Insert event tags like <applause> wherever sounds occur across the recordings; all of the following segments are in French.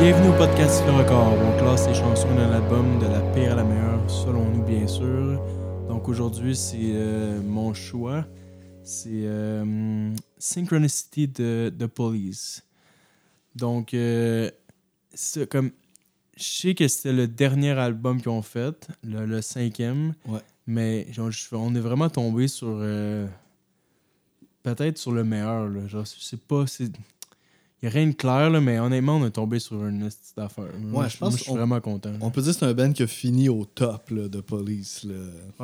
Bienvenue au podcast Le Record, où on classe les chansons d'un album de la pire à la meilleure, selon nous bien sûr. Donc aujourd'hui, c'est euh, mon choix. C'est euh, Synchronicity de The Police. Donc, euh, comme. Je sais que c'était le dernier album qu'ils ont fait, le, le cinquième. Ouais. Mais genre, on est vraiment tombé sur. Peut-être sur le meilleur. Là. Genre, c'est pas. Il n'y a rien de clair, là, mais honnêtement, on est tombé sur une petite affaire. Moi, Ouais, je pense moi, je suis qu'on- vraiment content. On peut dire que c'est un band qui a fini au top là, de police. Là.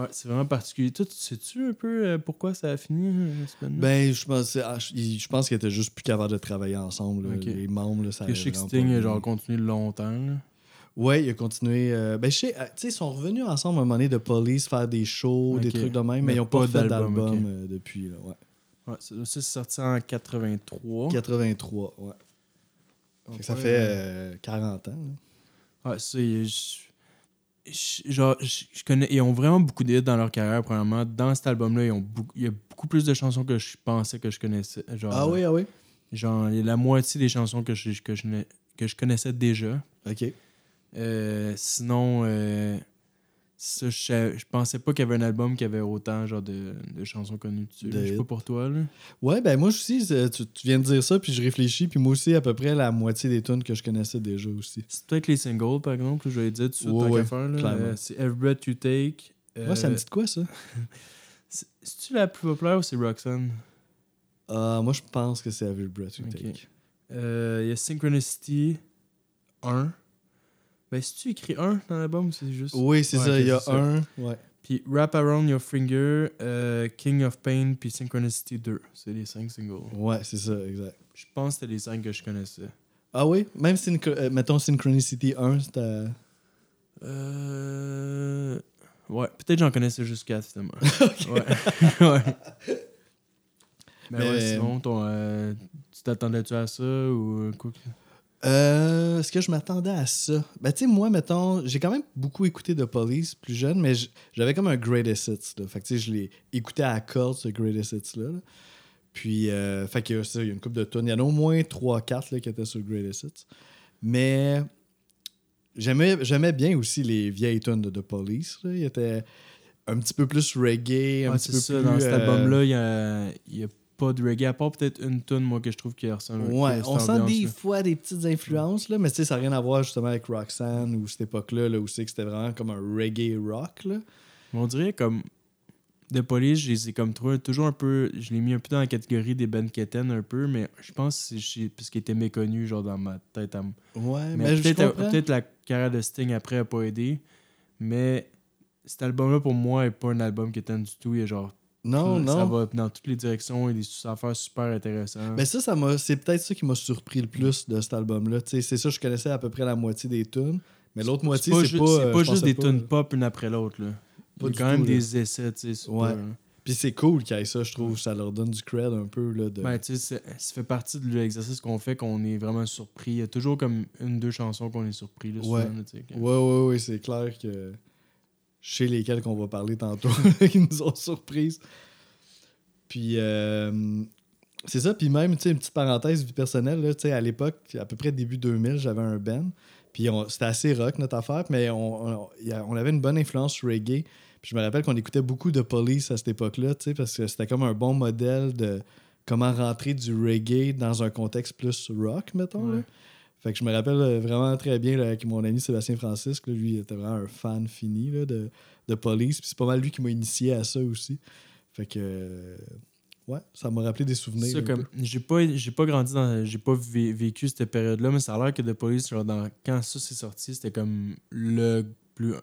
Ouais, c'est vraiment particulier. Toi, tu sais-tu un peu euh, pourquoi ça a fini, euh, ce band-là? Ben, je pense, ah, je pense qu'ils étaient juste plus capables de travailler ensemble. Les membres, là, ça vraiment Sting a genre continué longtemps. là. Ouais, il a continué. euh, ben, je sais, ils sont revenus ensemble à un moment donné de police, faire des shows, des trucs de même, mais, Mais ils n'ont pas, pas fait d'album, depuis. Là, ouais. Ouais, ça, c'est sorti en 83. 83, ouais. Fait que ça Ouais, fait euh, euh, 40 ans. là. Ouais, ça, il- je- je- genre, je, je connais, ils ont vraiment beaucoup d'hits dans leur carrière, premièrement. Dans cet album-là, ils ont beaucoup, il y a beaucoup plus de chansons que je pensais que je connaissais. Genre, Ah oui, ah oui? Genre, il y a la moitié des chansons que je, que je, que je connaissais déjà. OK. Euh, sinon, euh, ça, je, sais- je pensais pas qu'il y avait un album qui avait autant genre de, de chansons connues dessus. De Je sais pas pour toi. Là. Ouais, ben moi aussi, tu, tu viens de dire ça, puis je réfléchis, puis moi aussi, à peu près la moitié des tunes que je connaissais déjà aussi. C'est peut-être les singles, par exemple, je vais dire tout de Ouais. Euh, c'est Every Breath You Take. Euh, Ouais, ça me dit de quoi, ça? <laughs> c'est- C'est-tu la plus populaire ou c'est Roxanne? Ah, moi, je pense que c'est Every Breath You. Take. Euh, Il y a Synchronicity 1. Ben, si tu écris 1 dans l'album, c'est juste. Oui, c'est Ouais, ça, il y a un. Ouais. Puis Wrap Around Your Finger, euh, King of Pain, puis Synchronicity 2. C'est les 5 singles. Ouais, c'est ça, exact. Je pense que c'était les 5 que je connaissais. Ah oui? Même, euh, mettons, Synchronicity 1, c'était... Euh. Ouais, peut-être j'en connaissais juste 4 finalement. <laughs> Ouais. <laughs> ouais. Mais, Mais- ouais, sinon, ton, euh, tu t'attendais-tu à ça ou quoi? que- Euh, Est-ce que je m'attendais à ça? Ben, tu sais, moi, mettons, j'ai quand même beaucoup écouté de Police plus jeune, mais j'avais comme un Greatest Hits. Là. Fait que, tu sais, je l'ai écouté à corde, ce Greatest Hits-là. là. Puis, euh, fait que ça, il y a une couple de tonnes. Il y en a au moins 3-4 là, qui étaient sur Greatest Hits. Mais j'aimais bien aussi les vieilles tonnes de, de Police. là. Il était un petit peu plus reggae, un Ouais, petit peu ça, plus... dans cet euh, album-là, il y a, il y a pas de reggae, à part peut-être une tune, moi, que je trouve qui ressemble Ouais, on sent des ambiance-là. fois des petites influences, là, mais tu sais, ça n'a rien à voir justement avec Roxanne ou cette époque-là, là, où c'est que c'était vraiment comme un reggae rock. Là. On dirait comme. De Police, je les ai comme trouvé toujours un peu. Je l'ai mis un peu dans la catégorie des Ben Ketten un peu, mais je pense que c'est parce qu'il était méconnu, genre dans ma tête à Ouais, Mais, mais, je peut-être peut-être la carrière de Sting après a pas aidé. Mais cet album-là, pour moi, est pas un album qui du tout. Il est genre. Non, Ça non. va dans toutes les directions et des affaires super intéressantes. Mais ça, ça m'a, c'est peut-être ça qui m'a surpris le plus de cet album-là. C'est ça, je connaissais à peu près la moitié des tunes, mais l'autre moitié, pas, c'est pas. c'est euh, pas juste des pas, tunes là. pop une après l'autre. là. Il y Pas a quand même tout, là. des essais, tu sais. Ouais. pas, hein. Puis c'est cool qu'il y ait ça, je trouve. Ça leur donne du cred un peu. Là, de... Ben, tu sais, c'est- ça fait partie de l'exercice qu'on fait, qu'on est vraiment surpris. Il y a toujours comme une, deux chansons qu'on est surpris. Là, souvent, Ouais. là, sais, que- Ouais, ouais, ouais, c'est clair que chez lesquels qu'on va parler tantôt, <laughs> qui nous ont surprises. Puis, euh, c'est ça. Puis même, tu sais, une petite parenthèse personnelle, là, tu sais, à l'époque, à peu près début 2000, j'avais un band. Puis c'était assez rock, notre affaire, mais on, avait une bonne influence reggae. Puis je me rappelle qu'on écoutait beaucoup de Police à cette époque-là, tu sais, parce que c'était comme un bon modèle de comment rentrer du reggae dans un contexte plus rock, mettons. Fait que je me rappelle euh, vraiment très bien là, avec mon ami Sébastien Francisque. là, lui, il était vraiment un fan fini là, de, de Police. Puis c'est pas mal lui qui m'a initié à ça aussi. Fait que. euh, ouais, ça m'a rappelé des souvenirs. Comme, j'ai pas, j'ai pas grandi dans. J'ai pas vé- vécu cette période-là, mais ça a l'air que The Police, genre, dans, quand ça s'est sorti, c'était comme le plus.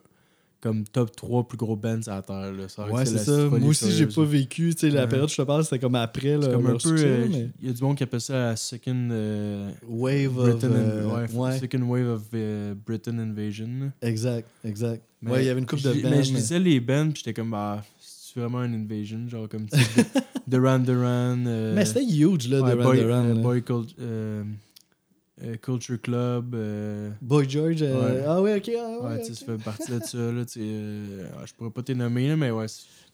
Comme top 3 plus gros bands à la terre. Là. Ça Ouais, c'est ça. Moi aussi, j'ai pas vécu. La Ouais. période je te parle, c'était comme après C'est là, comme un leur peu. succès, euh, mais- Il y a du monde qui appelle ça la second. euh, Wave of. Britain euh, in- ouais, ouais, Second Wave of Britain Invasion. exact, exact. Mais ouais, il y avait une couple de bands. Mais je lisais les bands, puis j'étais comme, bah, c'est vraiment une invasion, genre comme <laughs> Duran Duran. Mais c'était huge, là, Duran Duran. Boy euh, Culture Club. euh, Boy George. euh, Ouais. Ah ouais, ok. ah ouais, ça fait partie de ça. Là, ah, je pourrais pas t'es nommer, là, mais ouais.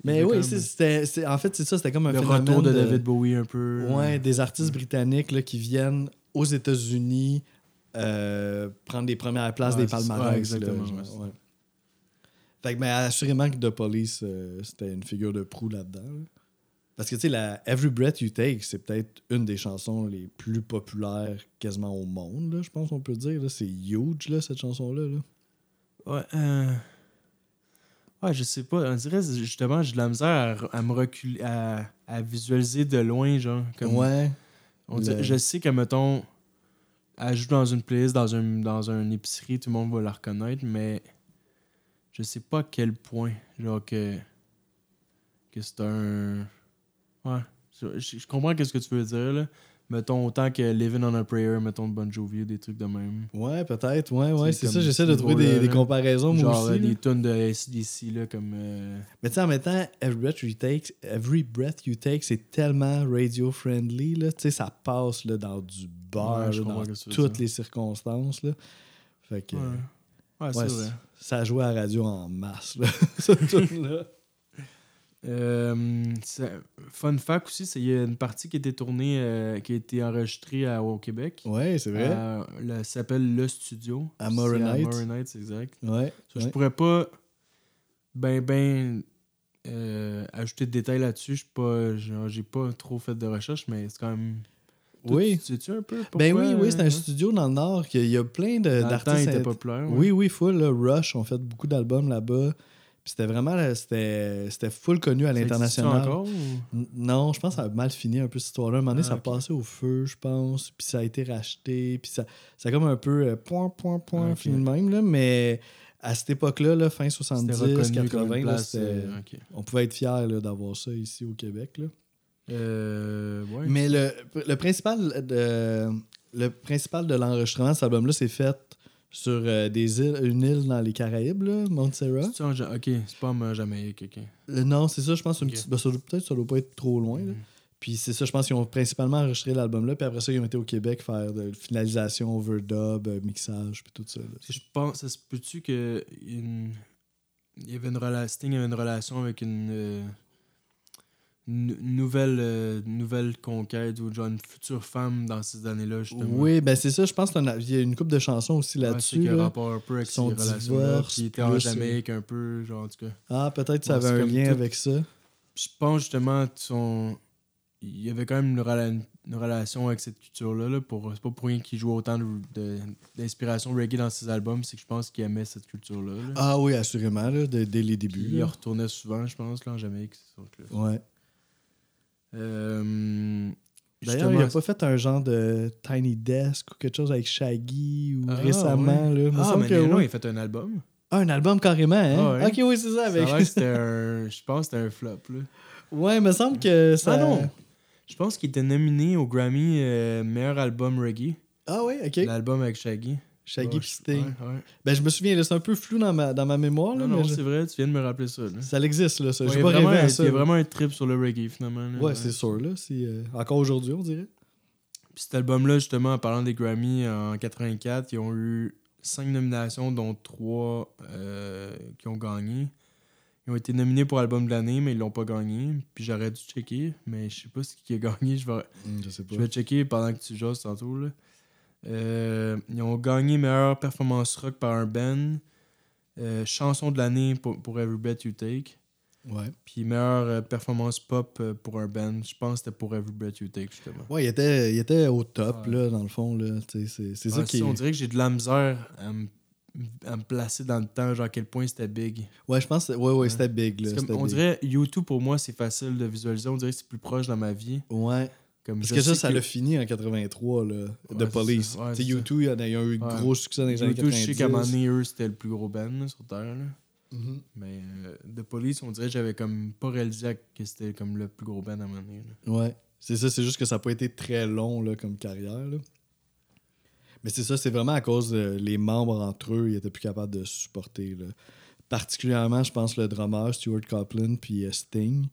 Mais oui, c'était. c'est- En fait, c'est ça, c'était comme un Le phénomène retour de, David Bowie un peu. Ouais, des artistes britanniques là, qui viennent aux États-Unis prendre les premières places des palmarès. Ouais, là, exactement, ouais. Fait que, mais assurément que The Police, c'était une figure de proue là-dedans. là. Parce que, tu sais, la Every Breath You Take, c'est peut-être une des chansons les plus populaires quasiment au monde, là, je pense qu'on peut dire. C'est huge, là, cette chanson-là. là. Ouais, euh... ouais, je sais pas. On dirait justement, j'ai de la misère à, à me reculer, à, à visualiser de loin, genre. Comme, Ouais. on dirait- Le- Je sais que, mettons, elle joue dans une playlist, dans un, dans une épicerie, tout le monde va la reconnaître, mais je sais pas à quel point, genre, que, que c'est un. Ouais. Je, comprends qu'est-ce que tu veux dire, là. Mettons, autant que Living on a Prayer, mettons de Bon Jovi, des trucs de même. Ouais, peut-être. Ouais, ouais, C'est ça. J'essaie de ce trouver des, comparaisons, moi Genre aussi. euh, des tonnes de SDC, là, comme. euh, Mais tu sais, en même temps, Every Breath You Take, Every Breath You Take c'est tellement radio-friendly. là. Tu sais, ça passe là, dans du beurre, Ouais, dans ce toutes les circonstances. Là. Fait que, Ouais, ouais, ouais, c'est vrai. ça jouait à la radio en masse, là, <laughs> cette tune-là. Euh, fun fact aussi, c'est y a une partie qui a été tournée, euh, qui a été enregistrée à- au Québec. Ouais, c'est vrai. Ça s'appelle Le Studio. À Moronite. Moronite, c'est exact. Ouais. Je ouais. pourrais pas ben ben euh, ajouter de détails là-dessus. Je pas, j'ai pas trop fait de recherche, mais c'est quand même. Toi, Oui. tu Sais-tu un peu Ben oui, oui, c'est un euh, studio dans le Nord. qu'il y a- Il y a plein Dans le temps, il d'artistes. était populaire. ouais. Oui, oui, full. là. Rush ont fait beaucoup d'albums là-bas. Puis c'était vraiment, là, c'était full connu à l'international. encore ou- N- Non, je pense que ça a mal fini un peu cette histoire-là. Un moment donné, Ah, ça a ok. passé au feu, je pense. Puis ça a été racheté. Puis ça, ça a comme un peu euh, point, point, point, Ah, fini de même. Là, mais à cette époque-là, là, fin C'était 70, reconnu comme 80, une là, euh, on pouvait être fiers là, d'avoir ça ici au Québec. Là. Euh, ouais. Mais le, le principal de, le principal de l'enregistrement de cet album-là, c'est fait sur euh, des îles, une île dans les Caraïbes, là, Montserrat. Ok, c'est pas en Jamaïque, ok. Euh, non, c'est ça, je pense. ben, Peut-être ça doit pas être trop loin. là. Mhm. Puis c'est ça, je pense qu'ils ont principalement enregistré l'album là, puis après ça, ils ont été au Québec faire de finalisation, overdub, euh, mixage, puis tout ça. là. Je pense, ça se peut-tu que une... il y avait une relation, Sting avait une relation avec une nouvelle, euh, nouvelle conquête ou genre une future femme dans ces années-là justement. Oui, ben c'est ça, je pense qu'il y a une couple de chansons aussi Ouais, là-dessus. un là. rapport un peu avec Son divorce, qui était en Jamaïque un peu, genre en tout cas. Ah, peut-être que ça Ouais, avait un lien tout- avec ça. Je pense justement son... il y avait quand même une, rela- une relation avec cette culture-là. Là, pour... C'est pas pour rien qu'il joue autant de- de- d'inspiration reggae dans ses albums, c'est que je pense qu'il aimait cette culture-là. là. Ah oui, assurément, là, dès, dès les débuts. il retournait souvent, je pense, là, en Jamaïque. c'est sûr que- Ouais. Euh, D'ailleurs, il a justement, pas fait un genre de Tiny Desk ou quelque chose avec Shaggy ou Ah, récemment. Là. Ah, mais que non, il a fait un album. Ah, un album carrément, hein? Ah, ouais. Ok, oui, c'est ça. Avec... <laughs> c'était un... Je pense que c'était un flop. Là. ouais, il me semble que ça. Ah non! Je pense qu'il était nominé au Grammy euh, meilleur album reggae. Ah oui, ok. L'album avec Shaggy. Shaggy je- Sting. ouais, ouais. Ben, je me souviens, c'est un peu flou dans ma, dans ma mémoire. Là, Non, non, mais je- c'est vrai, tu viens de me rappeler ça. Là. Ça existe, là. Ça. Ouais, il y pas vraiment rêvé un- à ça. Il y a vraiment un trip sur le reggae, finalement. là. Ouais, c'est sûr, là. c'est, euh, Encore aujourd'hui, on dirait. Puis cet album-là, justement, en parlant des Grammy en 84, ils ont eu cinq nominations, dont trois euh, qui ont gagné. Ils ont été nominés pour album de l'année, mais ils l'ont pas gagné. Puis j'aurais dû checker, mais je sais pas ce qui a gagné. Je vais, Hmm, je sais pas. je vais checker pendant que tu joues tantôt. Là. Euh, ils ont gagné meilleure performance rock par un band. euh, chanson de l'année pour, pour Every Breath You Take. Ouais. Puis meilleure euh, performance pop pour un band. Je pense que c'était pour Every Breath You Take, justement. Ouais, il était, il était au top, Ouais. là, dans le fond. C'est, ça Ouais, qui. On dirait que j'ai de la misère à me, à me placer dans le temps, genre à quel point c'était big. Ouais, je pense que ouais, ouais, c'était big. Là, comme- on big. dirait YouTube pour moi c'est facile de visualiser, on dirait que c'est plus proche dans ma vie. Ouais. Comme Parce que ça, ça l'a fini en 83, là, Ouais, c'est Police. Ouais, Tu sais, c'est ça. YouTube, il y en a, il y a eu Ouais. gros succès dans les années YouTube, je 90. sais qu'à un moment donné, eux, c'était le plus gros band là, sur Terre. là. Mhm. Mais euh, The Police, on dirait que j'avais comme pas réalisé que c'était comme le plus gros band à un moment donné. là. Ouais. C'est ça, c'est juste que ça n'a pas été très long là, comme carrière. là. Mais c'est ça, c'est vraiment à cause de les membres entre eux, ils étaient plus capables de se supporter. là. Particulièrement, je pense, le drummer Stuart Copeland puis euh, Sting.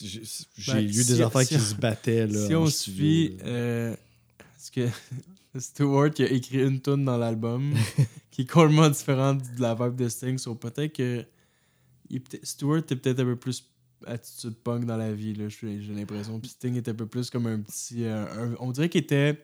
J'ai Ben, lu si- des affaires si- qui se battaient. Là, si on suit, là. euh, parce que <laughs> Stewart il a écrit une tune dans l'album <laughs> qui est complètement différente de la vibe de Sting, so peut-être que il Stewart est peut-être un peu plus attitude punk dans la vie, j'ai l'impression. Puis Sting est un peu plus comme un petit. euh, un- on dirait qu'il était.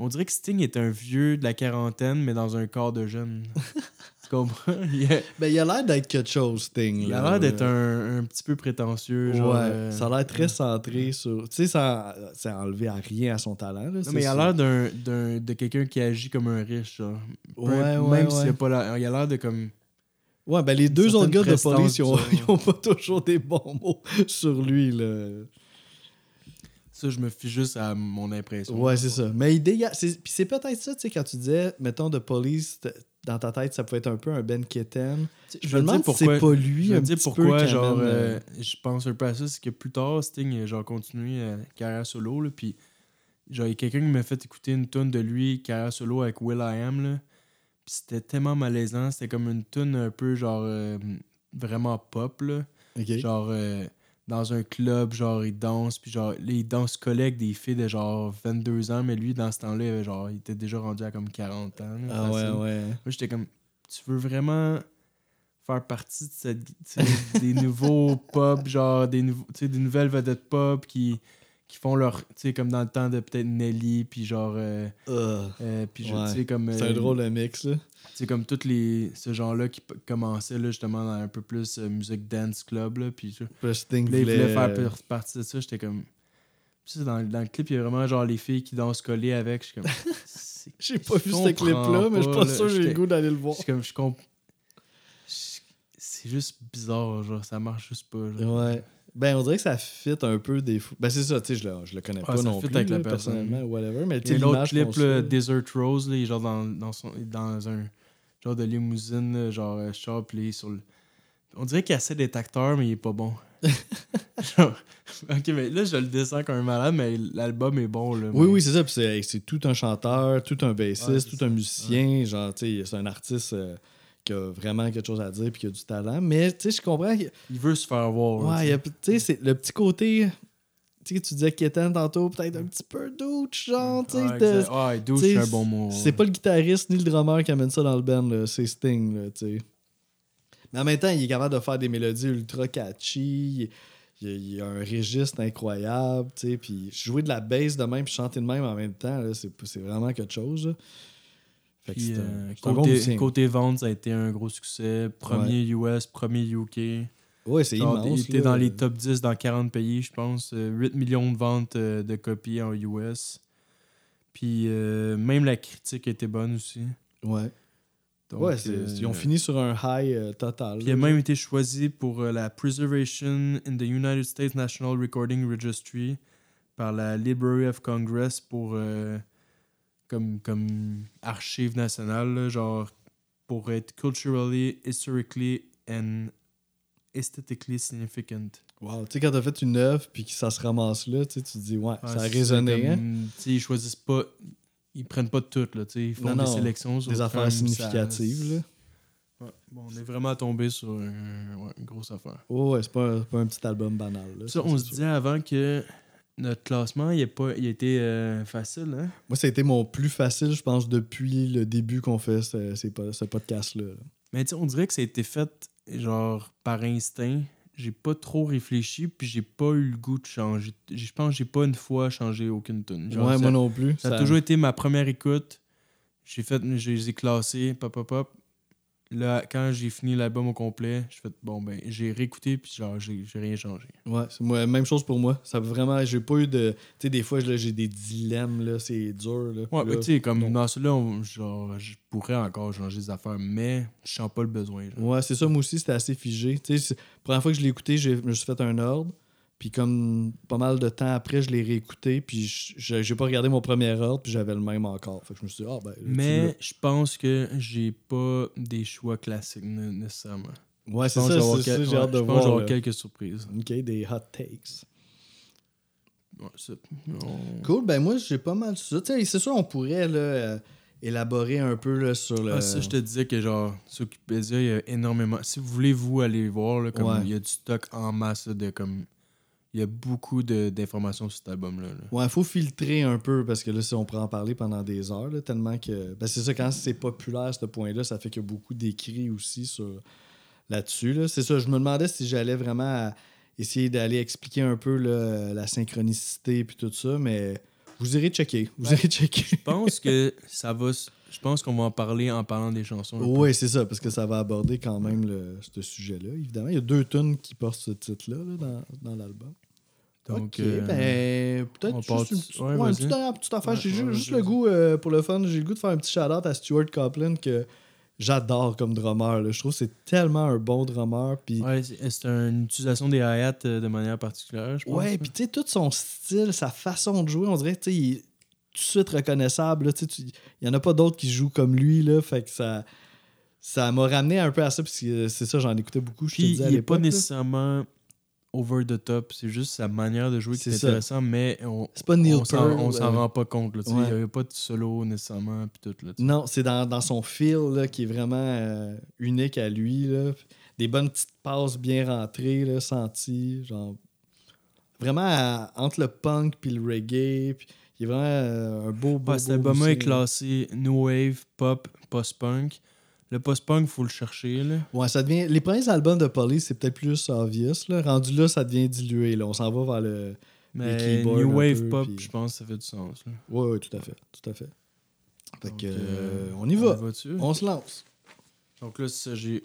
On dirait que Sting est un vieux de la quarantaine, mais dans un corps de jeune. <laughs> tu comprends? Il a Ben, il a l'air d'être quelque chose, Sting. il a l'air d'être un, un petit peu prétentieux. Genre, ouais, euh, ça a l'air très centré sur. Tu sais, ça c'est enlevé à rien à son talent. Là, Non, mais il a l'air d'un, d'un- de quelqu'un qui agit comme un riche. Genre. Ouais, même ouais, s'il ouais. a pas l'air- Il a l'air de comme. Ouais, ben les deux autres gars de police, ils ont, ça. ils ont pas toujours des bons mots sur lui. Là. Ça, je me fie juste à mon impression. Ouais, c'est ça. Mais il dégage. c'est- Puis c'est peut-être ça, tu sais, quand tu disais, mettons, de police, dans ta tête, ça peut être un peu un Ben Kitten. Je Je me demande si pourquoi. c'est pas lui je me dis pourquoi, genre, amène, euh, je pense un peu à ça, c'est que plus tard, Sting genre continué euh, carrière solo, là, puis genre, il y a quelqu'un qui m'a fait écouter une tune de lui, carrière solo avec Will I Am, là, puis c'était tellement malaisant, c'était comme une tune un peu, genre, euh, vraiment pop, là, Ok. genre, euh, dans un club, genre, il danse, puis genre, là, il danse collègue des filles de genre 22 ans, mais lui, dans ce temps-là, il, genre, il était déjà rendu à comme 40 ans. là, Ah ouais, ouais. Moi, j'étais comme, tu veux vraiment faire partie de cette, des nouveaux <laughs> pop, genre des, nouveaux, des nouvelles vedettes pop qui, qui font leur, tu sais, comme dans le temps de peut-être Nelly, puis genre, euh, euh, puis je- Ouais. tu sais, comme, c'est euh, un drôle de mix, là. sais, comme tous les, ce genre-là qui p- commençaient, là, justement, dans un peu plus euh, musique dance club, là, puis Là, il voulait voulait- faire par- partie de ça. J'étais comme. Dans, dans le clip, il y a vraiment genre les filles qui dansent collées avec. Je suis comme. <laughs> c'est- J'ai pas vu ce clip-là, mais je suis pas, là. sûr que j'ai le goût d'aller le voir. Je comme. Je comp... C'est juste bizarre, genre, ça marche juste pas. genre. Ouais. Ben, on dirait que ça fit un peu des fois. Ben, c'est ça, tu sais, je le, je le connais Ah, pas non plus, avec la là, personne. personnellement, whatever. Mais Il tu y a sais, un autre l'image clip, suit- Desert Rose, là, il est genre dans, dans, son, dans un genre de limousine, genre euh, char, puis sur le. On dirait qu'il essaie d'être acteur, mais il est pas bon. <laughs> Genre, ok, mais là, je le descends comme un malade, mais l'album est bon. Là, Oui, mais- oui, c'est ça. Puis c'est tout un chanteur, tout un bassiste, tout ça. un musicien. Genre, tu sais, c'est un artiste euh, qui a vraiment quelque chose à dire puis qui a du talent. Mais, tu sais, je comprends. Il veut se faire voir. Ouais, tu il sais. a- tu sais, c'est le petit côté. Tu sais, tu disais Kétan tantôt, peut-être un petit peu douche, genre, tu sais. Ouais. Ouais, douche, c'est un bon mot. C'est pas le guitariste ni le drummer qui amène ça dans le band, là, c'est Sting, là, tu sais. Mais en même temps, il est capable de faire des mélodies ultra catchy. Il, il y a un registre incroyable, tu sais. Puis jouer de la bass de même puis chanter de même en même temps, c'est, c'est vraiment quelque chose. là. Puis, euh, côté, côté vente, ça a été un gros succès. Premier US, premier UK. Ouais, c'est immense. il était dans les top 10 dans 40 pays, je pense. Euh, 8 millions de ventes euh, de copies en US. Puis euh, même la critique était bonne aussi. Ouais, Donc, ouais euh, ils ont fini sur un high euh, total. Puis il a même été choisi pour euh, la Preservation in the United States National Recording Registry par la Library of Congress pour euh, comme, comme archive nationale, là, genre pour être culturally, historically and aesthetically significant. Wow, tu sais, quand t'as fait une œuvre puis que ça se ramasse là, tu te dis, ouais, ça a résonné. comme, hein? Ils choisissent pas, ils prennent pas toutes, là, tu sais, ils font Non, des non, sélections. sur Des affaires ça- significatives. Là. Ouais, bon, on est vraiment tombé sur un- ouais, une grosse affaire. Oh, ouais, c'est pas, pas un petit album banal. Là, Ça, on se disait avant que notre classement, il a, pas, il a été euh, facile. Hein? Moi, ça a été mon plus facile, je pense, depuis le début qu'on fait ce, ce podcast-là. là. Mais tu on dirait que ça a été fait genre par instinct. J'ai pas trop réfléchi, puis j'ai pas eu le goût de changer. Je pense que j'ai pas une fois changé aucune tune. Ouais, ça, moi non plus. ça a toujours été ma première écoute. J'ai fait, je les ai classés, pop, pop, pop. Là, quand j'ai fini l'album au complet, j'ai fait, bon, ben, j'ai réécouté, puis genre, j'ai j'ai rien changé. Ouais, c'est moi, même chose pour moi. Ça vraiment, j'ai pas eu de. Tu sais, des fois, là, j'ai des dilemmes, là, c'est dur. Là. Ouais, tu sais, comme non. dans celui-là, on- genre, je pourrais encore changer des affaires, mais je sens pas le besoin. genre. Ouais, c'est ça, moi aussi, c'était assez figé. Tu sais, première fois que je l'ai écouté, j'ai- je me suis fait un ordre. Puis comme pas mal de temps après, je l'ai réécouté. Puis je- j'ai pas regardé mon premier ordre, puis j'avais le même encore. Fait que je me suis dit, ah ben. Mais je pense que j'ai pas des choix classiques né- nécessairement. ouais, Je c'est pense que ça, ça, quel- j'ai ouais, hâte de voir. là. quelques surprises. Ok, des hot takes. Ouais, c'est- on- Cool, ben moi, j'ai pas mal ça. Tu sais, c'est sûr, on pourrait là, euh, élaborer un peu là, sur le. Ah, ça, je te disais que genre, sur Wikipédia, il y a énormément. Si vous voulez, vous, aller voir, là, comme Ouais. il y a du stock en masse là, de comme. Il y a beaucoup d'informations sur cet album-là. là. Ouais, il faut filtrer un peu parce que là, si on pourrait en parler pendant des heures, là, tellement que. Ben, c'est ça, quand c'est populaire à ce point-là, ça fait qu'il y a beaucoup d'écrits aussi sur là-dessus. Là. C'est ça, je me demandais si j'allais vraiment essayer d'aller expliquer un peu là, la synchronicité puis tout ça, mais Vous irez checker. Vous irez checker. Je pense que ça va. Je pense qu'on va en parler en parlant des chansons. Oui, c'est ça, parce que ça va aborder quand même le, ce sujet-là. Évidemment, il y a deux tunes qui portent ce titre-là là, dans, dans l'album. Donc, ok, euh, ben, peut-être juste une, ouais, ouais, une petite, affaire. Ouais, J'ai juste le goût, euh, pour le fun, j'ai le goût de faire un petit shout-out à Stuart Copeland que j'adore comme drummer. là. Je trouve que c'est tellement un bon drummer. Puis Ouais, c'est une utilisation des hi-hats euh, de manière particulière, je pense. Ouais, là. puis tu sais, tout son style, sa façon de jouer, on dirait, tu sais, tout de suite reconnaissable. Il y en a pas d'autres qui jouent comme lui, là, fait que ça ça m'a ramené un peu à ça, parce que c'est ça, j'en écoutais beaucoup, je Puis il est pas nécessairement over the top, c'est juste sa manière de jouer qui est intéressant, mais on, C'est pas Neil on s'en euh, rend pas compte. là, ouais. Il n'y a pas de solo nécessairement, puis tout. Là. Non, c'est dans, dans son feel là, qui est vraiment euh, unique à lui. Là. Des bonnes petites passes bien rentrées, là, senties. Genre, vraiment à- entre le punk puis le reggae. Puis, il est vraiment euh, un beau, beau, Ouais, cet beau album est classé New Wave, Pop, Post-Punk. Le post-punk, il faut le chercher. Là. Ouais, ça devient. Les premiers albums de Police, c'est peut-être plus obvious. Là. Rendu là, ça devient dilué. Là. On s'en va vers le. Mais New Wave, peu, Pop, puis- je pense que ça fait du sens. Là. Ouais, ouais, tout à fait. Tout à fait. Fait Donc, que, euh, on y va. On se lance. Donc là, ça, j'ai.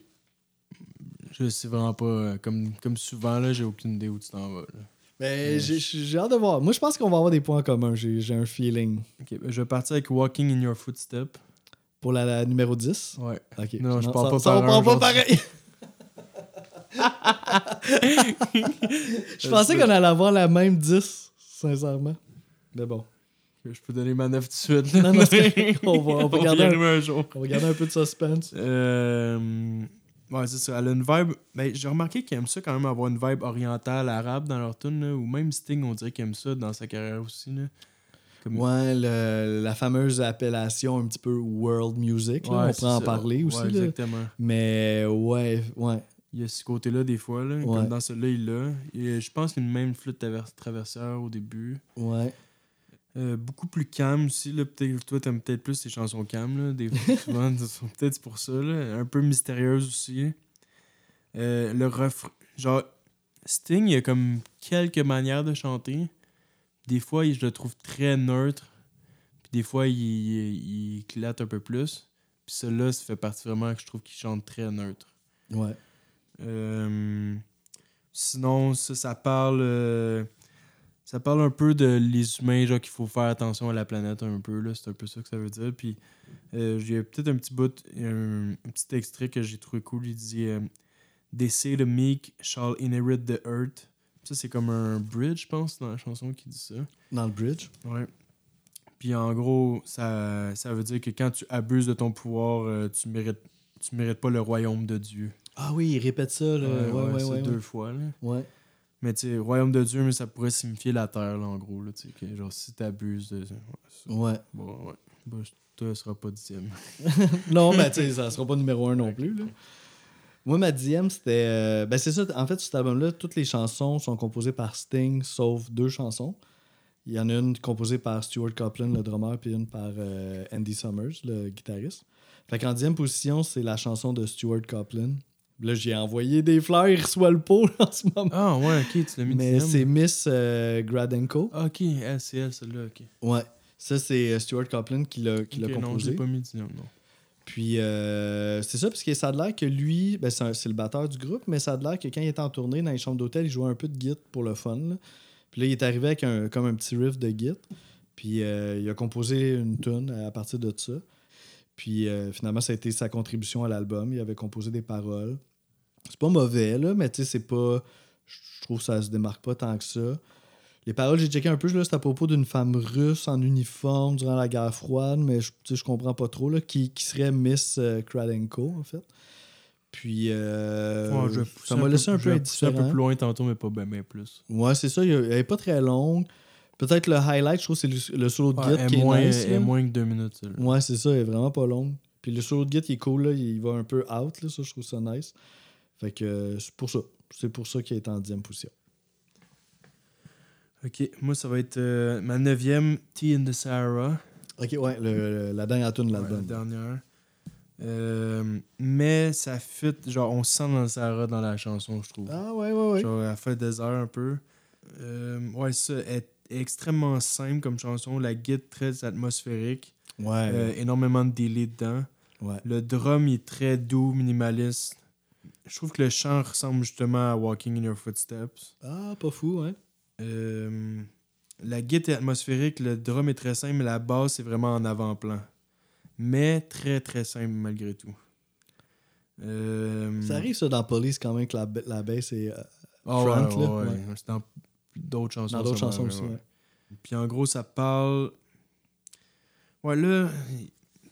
Je sais vraiment pas. euh, Comme, comme souvent, là, j'ai aucune idée où tu t'en vas. là. Mais j'ai- j'ai hâte de voir. Moi, je pense qu'on va avoir des points communs. J'ai j'ai un feeling. Ok, ben, je vais partir avec Walking in Your Footsteps. Pour la, la numéro 10. Ouais. Ok. Non, je parle ça, pas ça, par on pas aujourd'hui. pareil. <laughs> je pensais qu'on allait avoir la même 10, sincèrement. Mais bon. Je peux donner ma neuf tout de suite. Non, non. <laughs> On va- on va y garder un jour. On va garder un peu de suspense. Euh, ouais, c'est ça. Elle a une vibe. Ben, j'ai remarqué qu'ils aiment ça quand même avoir une vibe orientale, arabe dans leur tune. là, Ou même Sting, on dirait qu'il aime ça dans sa carrière aussi. Là. Comme- Ouais, le- la fameuse appellation un petit peu world music. là, Ouais, on pourrait en parler aussi. Ouais, là. exactement. Mais ouais, ouais. Il y a ce côté-là des fois. Là, Ouais. Comme dans celui-là, il l'a. Je pense qu'il y a une même flûte traver- traversière au début. Ouais. Euh, beaucoup plus calme aussi. Là. Peut-être, toi, t'aimes peut-être plus les chansons calmes. Là. Des, <laughs> souvent, sont peut-être pour ça. Là. Un peu mystérieuse aussi. Euh, le refrain. Genre, Sting, il y a comme quelques manières de chanter. Des fois, je le trouve très neutre. Puis des fois, il, il, il éclate un peu plus. Puis celui-là, ça fait partie vraiment que je trouve qu'il chante très neutre. Ouais. Euh, sinon, ça, ça parle. Ça parle un peu de les humains, genre qu'il faut faire attention à la planète un peu, là. C'est un peu ça que ça veut dire. Puis euh, j'ai peut-être un petit bout, un, un petit extrait que j'ai trouvé cool. Il dit euh, They say the meek shall inherit the earth. Ça, c'est comme un bridge, je pense, dans la chanson qui dit ça. Dans le bridge? Ouais. Puis en gros, ça, ça veut dire que quand tu abuses de ton pouvoir, euh, tu mérites, tu mérites pas le royaume de Dieu. Ah oui, il répète ça. Là. Ouais, ouais, ouais. ouais, deux fois. Là. Ouais. Mais tu sais, royaume de Dieu, mais ça pourrait signifier la terre, là, en gros. Là, que, genre, si t'abuses de. ouais, Ouais. Bon, ouais. Bah, toi, sera pas dixième. <laughs> non, mais tu sais, ça sera pas numéro un non plus. Là. Moi, ma dixième, c'était. euh, ben, c'est ça. En fait, cet album-là, toutes les chansons sont composées par Sting, sauf deux chansons. Il y en a une composée par Stuart Copeland, le drummer, puis une par euh, Andy Summers, le guitariste. Fait qu'en dixième position, c'est la chanson de Stuart Copeland. Là, j'ai envoyé des fleurs, <laughs> il reçoit le pot en ce moment. Ah, ouais, ok, tu l'as mis Mais c'est Miss euh, Gradenko. Ah, ok, elle, c'est elle, celle-là, ok. Ouais. Ça, c'est euh, Stuart Copeland qui l'a qui l'a Ok, non, composé. j'ai pas mis non. Puis euh, c'est ça, parce que ça a l'air que lui, ben, c'est le batteur du groupe, mais ça a l'air que quand il était en tournée dans les chambres d'hôtel, il jouait un peu de git pour le fun. là. Puis là, il est arrivé avec un, comme un petit riff de git. Puis euh, il a composé une tune à partir de ça. Puis euh, finalement, ça a été sa contribution à l'album. Il avait composé des paroles. C'est pas mauvais, là, mais tu sais, c'est pas. Je trouve que ça se démarque pas tant que ça. Les paroles, j'ai checké un peu, c'est à propos d'une femme russe en uniforme durant la guerre froide, mais je, je comprends pas trop, là, qui, qui serait Miss euh, Kradenko, en fait. Puis, euh, Ouais, je ça m'a laissé un peu vais pousser un peu indifférent. plus loin tantôt, mais pas bien ben plus. Ouais, c'est ça, elle est pas très longue. Peut-être le highlight, je trouve, c'est le, le solo de Ouais, git qui est moins, nice. là. est moins que deux minutes, celle-là. Ouais, c'est ça, elle est vraiment pas longue. Puis le solo de git, il est cool, là, il va un peu out, là, ça, je trouve ça nice. Fait que euh, c'est pour ça. C'est pour ça qu'il est en dixième position. Ok, moi, ça va être euh, ma neuvième, Tea in the Sahara. Ok, ouais, le- le- la dernière tune de Ouais, la l'album. dernière. Euh, mais ça fit, genre, on se sent dans le Sahara dans la chanson, je trouve. ah, ouais, ouais, ouais. Genre, elle fait désert un peu. Euh, ouais, ça, elle est extrêmement simple comme chanson. La guitare très atmosphérique. Ouais. Euh, énormément de délai dedans. ouais. Le drum il est très doux, minimaliste. Je trouve que le chant ressemble justement à Walking in Your Footsteps. Ah, pas fou, hein? Euh, la guitare est atmosphérique, le drum est très simple, mais la basse est vraiment en avant-plan. Mais très très simple malgré tout. Euh, Ça arrive, ça, dans Police, quand même, que la, la bass est. euh, ah front, ouais, là, ouais, ouais. ouais. C'est dans d'autres chansons. dans d'autres ça, chansons ouais, aussi, ouais. ouais. Puis en gros, ça parle. Ouais, là,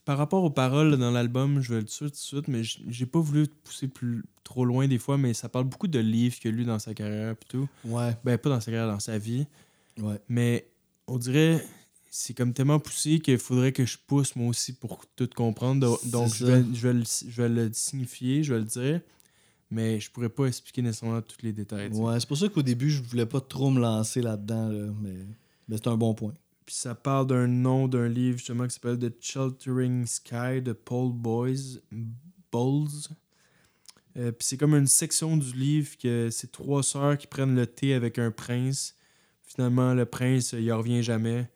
par rapport aux paroles dans l'album, je vais le dire tout de suite, mais j'ai pas voulu pousser plus trop loin des fois, mais ça parle beaucoup de livres qu'il a lu dans sa carrière pis tout. Ouais, Ben, pas dans sa carrière, dans sa vie. ouais. Mais on dirait c'est comme tellement poussé qu'il faudrait que je pousse moi aussi pour tout comprendre. Donc je ça. vais, je, vais le, je vais le signifier, je vais le dire, mais je pourrais pas expliquer nécessairement tous les détails. Ouais, c'est pour ça qu'au début, je voulais pas trop me lancer là-dedans, là, mais, mais c'est un bon point. Puis ça parle d'un nom d'un livre justement qui s'appelle The Sheltering Sky de Paul Boys Bowles. Euh, puis c'est comme une section du livre que c'est trois sœurs qui prennent le thé avec un prince. Finalement, le prince, il revient jamais.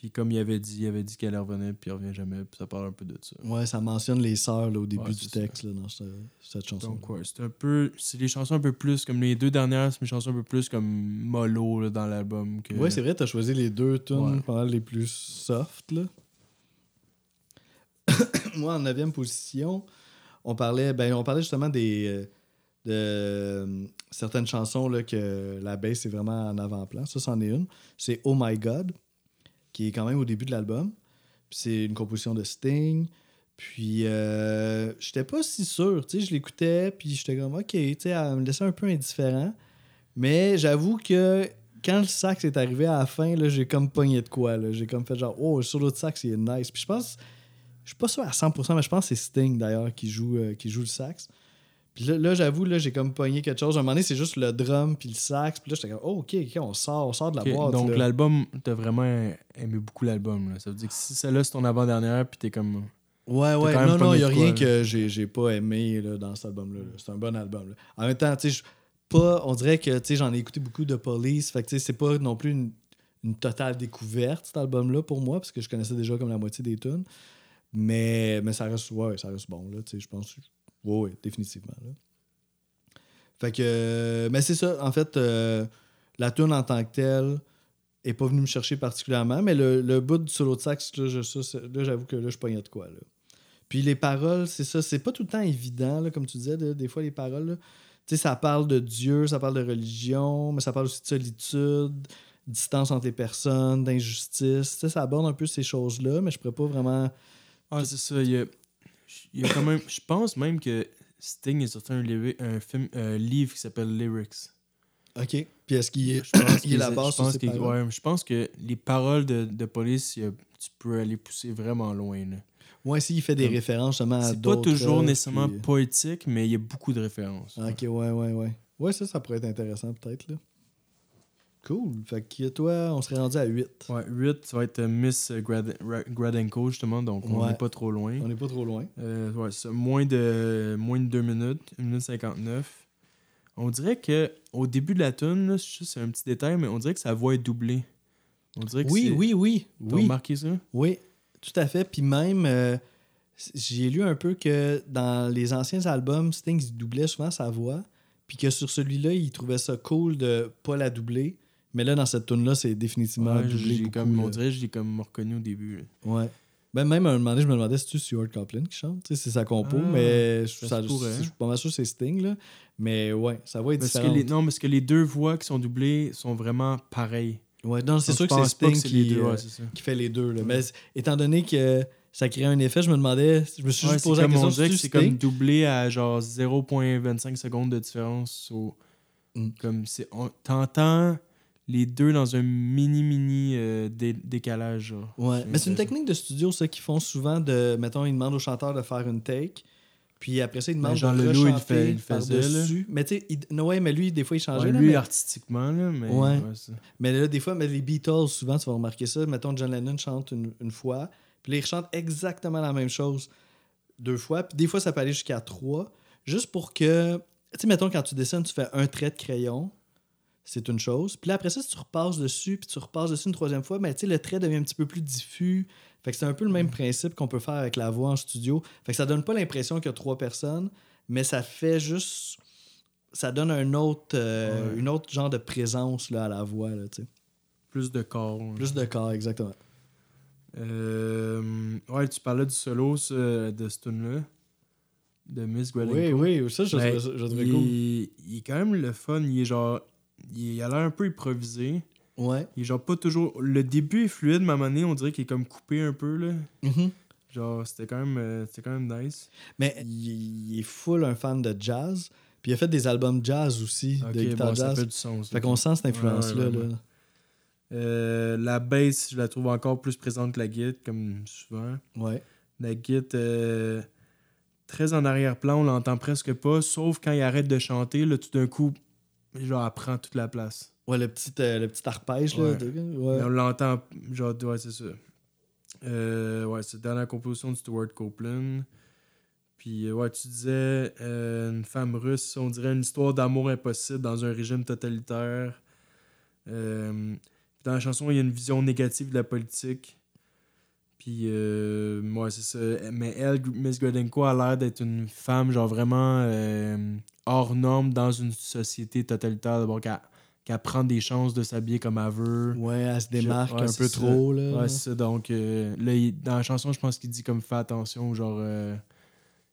Puis comme il avait dit, il avait dit qu'elle revenait, puis il revient jamais. Puis ça parle un peu de ça. Ouais, ça mentionne les sœurs au début Ouais, du texte, là, dans cette, cette chanson. Donc ouais, c'est un peu... C'est des chansons un peu plus, comme les deux dernières, c'est des chansons un peu plus comme mollo là, dans l'album. que- Ouais, c'est vrai, t'as choisi les deux tunes Ouais. les plus soft, là. <coughs> Moi, en neuvième position, on parlait, ben, on parlait justement des, euh, de euh, certaines chansons là, que la bass est vraiment en avant-plan. Ça, c'en est une. C'est Oh My God, qui est quand même au début de l'album. C'est une composition de Sting. Puis, euh, j'étais pas si sûr. Tu sais, je l'écoutais, puis j'étais comme, OK, tu sais, elle me laissait un peu indifférent. Mais j'avoue que quand le sax est arrivé à la fin, j'ai comme pogné de quoi. J'ai comme fait genre, oh, solo de sax, il est nice. Puis je pense, je suis pas sûr à 100%, mais je pense que c'est Sting d'ailleurs qui joue, euh, qui joue le sax. Puis là, là, j'avoue, là, j'ai comme pogné quelque chose. À un moment donné, c'est juste le drum puis le sax. Puis là, j'étais comme, oh, ok, ok, on sort, on sort de la boîte. donc l'album, t'as vraiment aimé beaucoup l'album. là. Ça veut dire que si celle-là c'est ton avant-dernière, puis t'es comme... Ouais, ouais. Non, non, il n'y a rien là. que j'ai j'ai pas aimé là, dans cet album-là. là. C'est un bon album. là. En même temps, tu sais, pas, on dirait que tu sais, j'en ai écouté beaucoup de Police. Fait que tu sais, c'est pas non plus une, une totale découverte, cet album-là, pour moi, parce que je connaissais déjà comme la moitié des tunes. Mais, mais ça reste, ouais, ça reste bon, là, tu sais, je pense. Ouais, ouais, définitivement. Là. Fait que, euh, mais c'est ça, en fait, euh, la tune en tant que telle est pas venue me chercher particulièrement, mais le, le bout du solo de sax, là, j'avoue que là, je pognais de quoi, là. Puis les paroles, c'est ça, c'est pas tout le temps évident, là, comme tu disais, des fois, les paroles. Tu sais, ça parle de Dieu, ça parle de religion, mais ça parle aussi de solitude, distance entre les personnes, d'injustice. Tu sais, ça aborde un peu ces choses-là, mais je pourrais pas vraiment... Ah, c'est ça. Il y a, il y a quand même... Je pense même que Sting a sorti un, un film, un livre qui s'appelle Lyrics. OK. Puis est-ce qu'il est, Je pense <clears throat> il est la base je sur pense ouais, je pense que les paroles de, de police, il a- tu peux aller pousser vraiment loin. là. Ouais, s'il fait des références justement à C'est pas d'autres toujours nécessairement puis- poétique, mais il y a beaucoup de références. Ok, ouais, ouais, ouais. Ouais, ça, ça pourrait être intéressant peut-être, là. Cool. Fait que toi, on serait rendu à 8. Ouais, 8, ça va être euh, Miss Grad- Ra- Gradenko, justement, donc on Ouais. n'est pas trop loin. On n'est pas trop loin. Euh, ouais, c'est moins de, moins de 2 minutes, 1 minute 59. On dirait que au début de la tune, c'est un petit détail, mais on dirait que sa voix est doublée. On dirait que Oui, c'est- oui, oui. T'as Oui, remarqué ça? oui, tout à fait. Puis même, euh, j'ai lu un peu que dans les anciens albums, Sting doublait souvent sa voix. Puis que sur celui-là, il trouvait ça cool de pas la doubler. Mais là, dans cette tune-là, c'est définitivement Ouais, doublé. j'ai beaucoup, comme, on dirait je l'ai comme reconnu au début. là. Ouais. Ben, même à un moment donné, je me demandais si c'est Stuart Copeland qui chante? Tu sais, C'est sa compo, Ah, mais je, ça ça- je suis pas mal sûr que c'est Sting. Là. Mais ouais, est Parce que différente. les, non, parce que les deux voix qui sont doublées sont vraiment pareilles. Ouais, non, c'est sûr que c'est Sting que qui, deux, euh, ouais, ça. qui fait les deux. Là. Mais étant donné que ça crée un effet, je me demandais, je me suis Ouais, juste posé la question c'est Sting? comme doublé à genre 0.25 secondes de différence. au- Mm. Comme c'est, on- t'entends les deux dans un mini mini euh, dé- décalage. genre. Ouais, mais c'est une technique de studio, ça, qu'ils font souvent de, mettons, ils demandent au chanteur de faire une take, puis après ça, ils demandent Ben, Jean de Leloup, il fait- il par-dessus. Mais tu sais, il- no, ouais, mais lui, des fois, il changeait. Ouais, là, lui mais... artistiquement là, mais Ouais. Mais là, des fois, mais les Beatles, souvent, tu vas remarquer ça. Mettons, John Lennon chante une, une fois, puis là, il chante exactement la même chose deux fois. Puis des fois, ça peut aller jusqu'à trois, juste pour que... Tu sais, mettons, quand tu dessines, tu fais un trait de crayon. C'est une chose. Puis là, après ça, si tu repasses dessus, puis tu repasses dessus une troisième fois, ben, le trait devient un petit peu plus diffus. Fait que c'est un peu le même principe qu'on peut faire avec la voix en studio. Fait que ça donne pas l'impression qu'il y a trois personnes, mais ça fait juste. Ça donne un autre, euh, Ouais. une autre genre de présence là, à la voix. Là. Plus de corps. Plus de corps, exactement. Euh, ouais, tu parlais du solo de ce tune-là. De Miss Gwelenko. Oui, oui, ça, je Ben, je il, cool. il est quand même le fun. Il est genre. Il a l'air un peu improvisé. Ouais. Il est genre pas toujours. Le début est fluide, mais à un moment donné, on dirait qu'il est comme coupé un peu. Là. Mhm. Genre, c'était quand, même, euh, c'était quand même nice. Mais il, il est full un fan de jazz. Puis il a fait des albums jazz aussi, Ok, de guitare bon, ça jazz. fait du sens. Fait qu'on sent cette influence-là. Ouais, ouais, là. Euh, la bass, je la trouve encore plus présente que la guitare, comme souvent. Ouais. La guitare, euh, très en arrière-plan, on l'entend presque pas, sauf quand il arrête de chanter, là, tout d'un coup, genre, elle prend toute la place. Ouais, le petit, euh, le petit arpège, là. Ouais. de- Mais ouais. on l'entend, genre, ouais, c'est ça. Euh, ouais, c'est la dernière composition de Stuart Copeland. Puis, euh, ouais, tu disais, euh, une femme russe, on dirait une histoire d'amour impossible dans un régime totalitaire. Puis dans la chanson, il y a une vision négative de la politique. Puis, euh, ouais, c'est ça. Mais elle, Miss Godenko, a l'air d'être une femme, genre vraiment hors norme dans une société totalitaire. D'abord, qu'elle qu'elle prend des chances de s'habiller comme elle veut. Ouais, elle se démarque Ouais, un peu ça. trop, là. Ouais, c'est ça. Donc, euh, là, il- dans la chanson, je pense qu'il dit comme fais attention, genre. euh,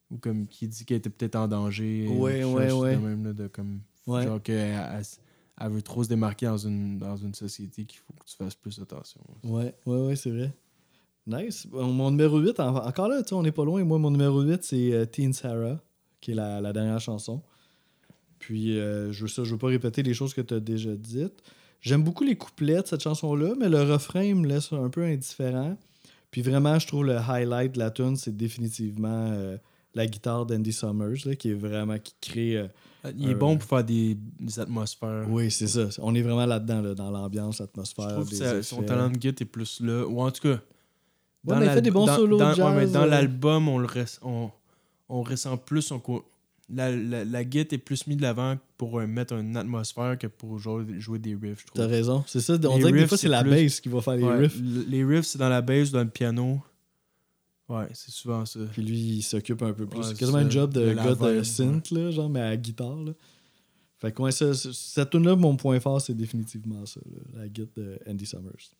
ou comme qu'il dit qu'elle était peut-être en danger. Ouais, quelque ouais, ouais. de Même, là, de, comme, Ouais. Genre qu'elle elle, elle veut trop se démarquer dans une, dans une société qu'il faut que tu fasses plus attention. Ouais, ouais, ouais, c'est vrai. Nice. Bon, Mon numéro 8, en- encore là, tu sais, on n'est pas loin. Moi, mon numéro 8, c'est euh, Teen Sarah, qui est la, la dernière chanson. Puis, euh, je veux ça, je veux pas répéter les choses que tu as déjà dites. J'aime beaucoup les couplets de cette chanson-là, mais le refrain me laisse un peu indifférent. Puis vraiment, je trouve le highlight de la tune, c'est définitivement euh, la guitare d'Andy Summers, là, qui est vraiment, qui crée... euh, Il est bon pour faire des, des atmosphères. Oui, c'est ça. On est vraiment là-dedans, là, dans l'ambiance, Je l'atmosphère, que ça- son talent de guitare est plus là. Ou en tout cas. mais il fait des bons dans- solos dans- ouais, mais jazz, dans l'album, on, le on, on ressent plus son. La, la, la guitare est plus mise de l'avant pour euh, mettre une atmosphère que pour jouer, jouer des riffs, je trouve. T'as raison. C'est ça. On Les dirait que des fois, c'est la plus- bass qui va faire les Ouais, riffs. Les riffs, c'est dans la bass ou dans le piano. Ouais, c'est souvent ça. Puis lui, il s'occupe un peu plus. Ouais, c'est quasiment un job de gars de synth, là, genre, mais à la guitare. Là. Fait que ouais, ça, ça- cette tune là mon point fort, c'est définitivement ça. là, la guitare de Andy Summers.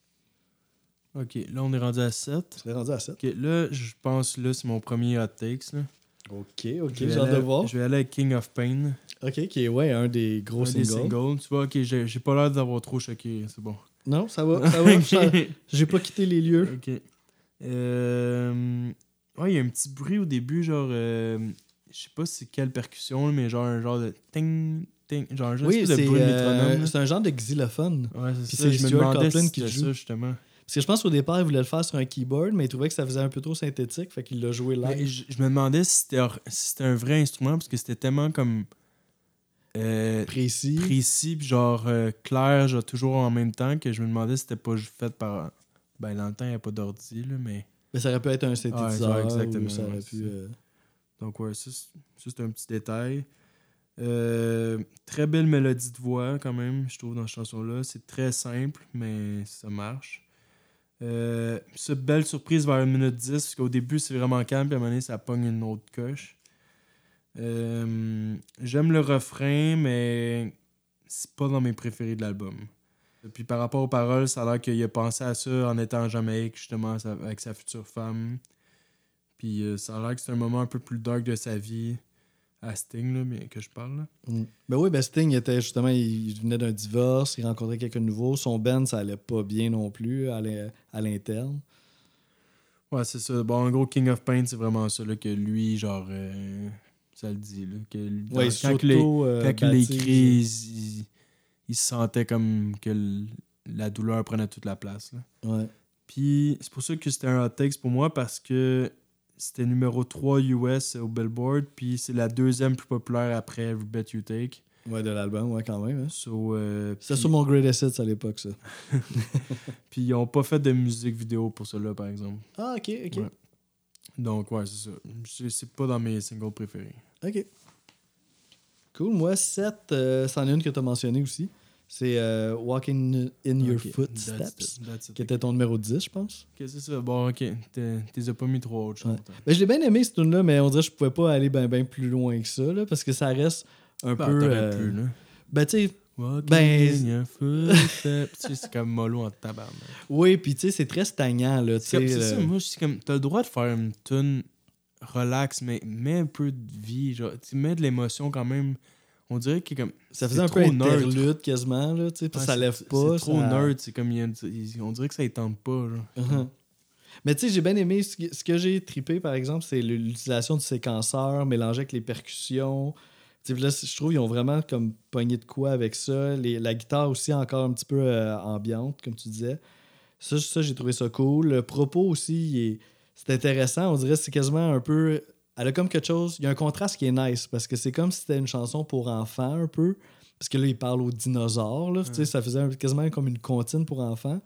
Ok, là, on est rendu à 7. Tu serais rendu à 7. Ok, là, je pense là, c'est mon premier hot takes. Là. Ok, ok, Je vais j'ai hâte aller- de voir. Je vais aller avec King of Pain. Ok, qui est ouais, un des gros un des singles. singles. Tu vois, ok, j'ai pas l'air d'avoir trop choqué. C'est bon. Non, ça va, ça va. <laughs> J'ai- pas quitté les lieux. Ok. Euh, Ouais, il y a un petit bruit au début, genre. euh, Je sais pas c'est quelle percussion, mais genre un genre de ting, ting. Genre un genre Oui, de bruit de euh, métronome. c'est un genre de xylophone. Ouais, c'est ça. c'est Je me demandais si qui joue. ça, justement. Parce que je pense qu'au départ, il voulait le faire sur un keyboard, mais il trouvait que ça faisait un peu trop synthétique, fait qu'il l'a joué live. je, je me demandais si c'était si c'était un vrai instrument, parce que c'était tellement comme. euh, Précis. précis, puis genre euh, clair, genre toujours en même temps, que je me demandais si c'était pas fait par. Ben, dans le temps, il n'y a pas d'ordi, là, mais. Mais ça aurait pu être un synthétiseur. Ouais, exactement, ça aurait pu. euh, Donc, ouais, ça, c'est ça, c'est un petit détail. Euh, très belle mélodie de voix, quand même, je trouve, dans cette chanson-là. C'est très simple, mais ça marche. Euh, ça, belle surprise vers une minute 10, parce qu'au début, c'est vraiment calme, puis à un moment donné, ça pogne une autre coche. Euh, J'aime le refrain, mais c'est pas dans mes préférés de l'album. Puis par rapport aux paroles, ça a l'air qu'il a pensé à ça en étant en Jamaïque, justement, avec sa future femme. Puis euh, ça a l'air que c'est un moment un peu plus dark de sa vie à Sting, là, mais que je parle. là. Mm. Ben oui, ben Sting était justement, il il venait d'un divorce, il rencontrait quelqu'un de nouveau. Son band, ça allait pas bien non plus à l'in- à l'interne. Ouais, c'est ça. Bon, en gros, King of Pain, c'est vraiment ça, là, que lui, genre, euh, ça le dit, là, que dans- quand il euh, quand baptise. écrit, il, il- se sentait comme que la douleur prenait toute la place. là. Ouais. Puis c'est pour ça que c'était un hot takes pour moi parce que c'était numéro 3 US au Billboard, puis c'est la deuxième plus populaire après Every Bet You Take. ouais, de l'album, ouais, quand même. hein. So, euh, C'était sur mon Greatest Hits à l'époque, ça. <laughs> Puis ils ont pas fait de musique vidéo pour cela, par exemple. Ah, ok, ok. Ouais. Donc, ouais, c'est ça. C'est- pas dans mes singles préférés. Ok. Cool. Moi, 7, c'en est une que tu as mentionné aussi. C'est euh, Walking in Your Footsteps, that's it, that's it. qui était ton numéro 10, je pense. Ok, c'est ça. Bon, ok. T'es t'es as pas mis trop autre chose. Ouais. Ben, je l'ai bien aimé, ce tune-là, mais on dirait que je pouvais pas aller ben, ben plus loin que ça, là, parce que ça reste un Bah, peu. euh, pu, là. Ben, tu sais, Walking Ben, in your footsteps. <laughs> Tu sais, c'est comme mollo en tabarnak. oui, puis tu sais, c'est très stagnant, là, tu C'est ça, euh, moi, c'est comme, t'as le droit de faire une tune relax, mais mets un peu de vie, genre, tu mets de l'émotion quand même. On dirait que comme. Ça faisait un peu interlude quasiment, là, tu sais, Ouais, ça lève pas. C'est trop ça- nerd, c'est comme. il on dirait que ça ne tente pas, genre. Uh-huh. Mais tu sais, j'ai bien aimé ce que, j'ai trippé, par exemple, c'est l'utilisation du séquenceur mélangé avec les percussions. Là, je trouve qu'ils ont vraiment comme pogné de quoi avec ça. Les- la guitare aussi, encore un petit peu euh, ambiante, comme tu disais. Ça, ça j'ai trouvé ça cool. Le propos aussi, c'est intéressant. On dirait que c'est quasiment un peu. Elle a comme quelque chose. Il y a un contraste qui est nice parce que c'est comme si c'était une chanson pour enfants un peu. Parce que là, il parle aux dinosaures. Là, Ça faisait quasiment comme une comptine pour enfants.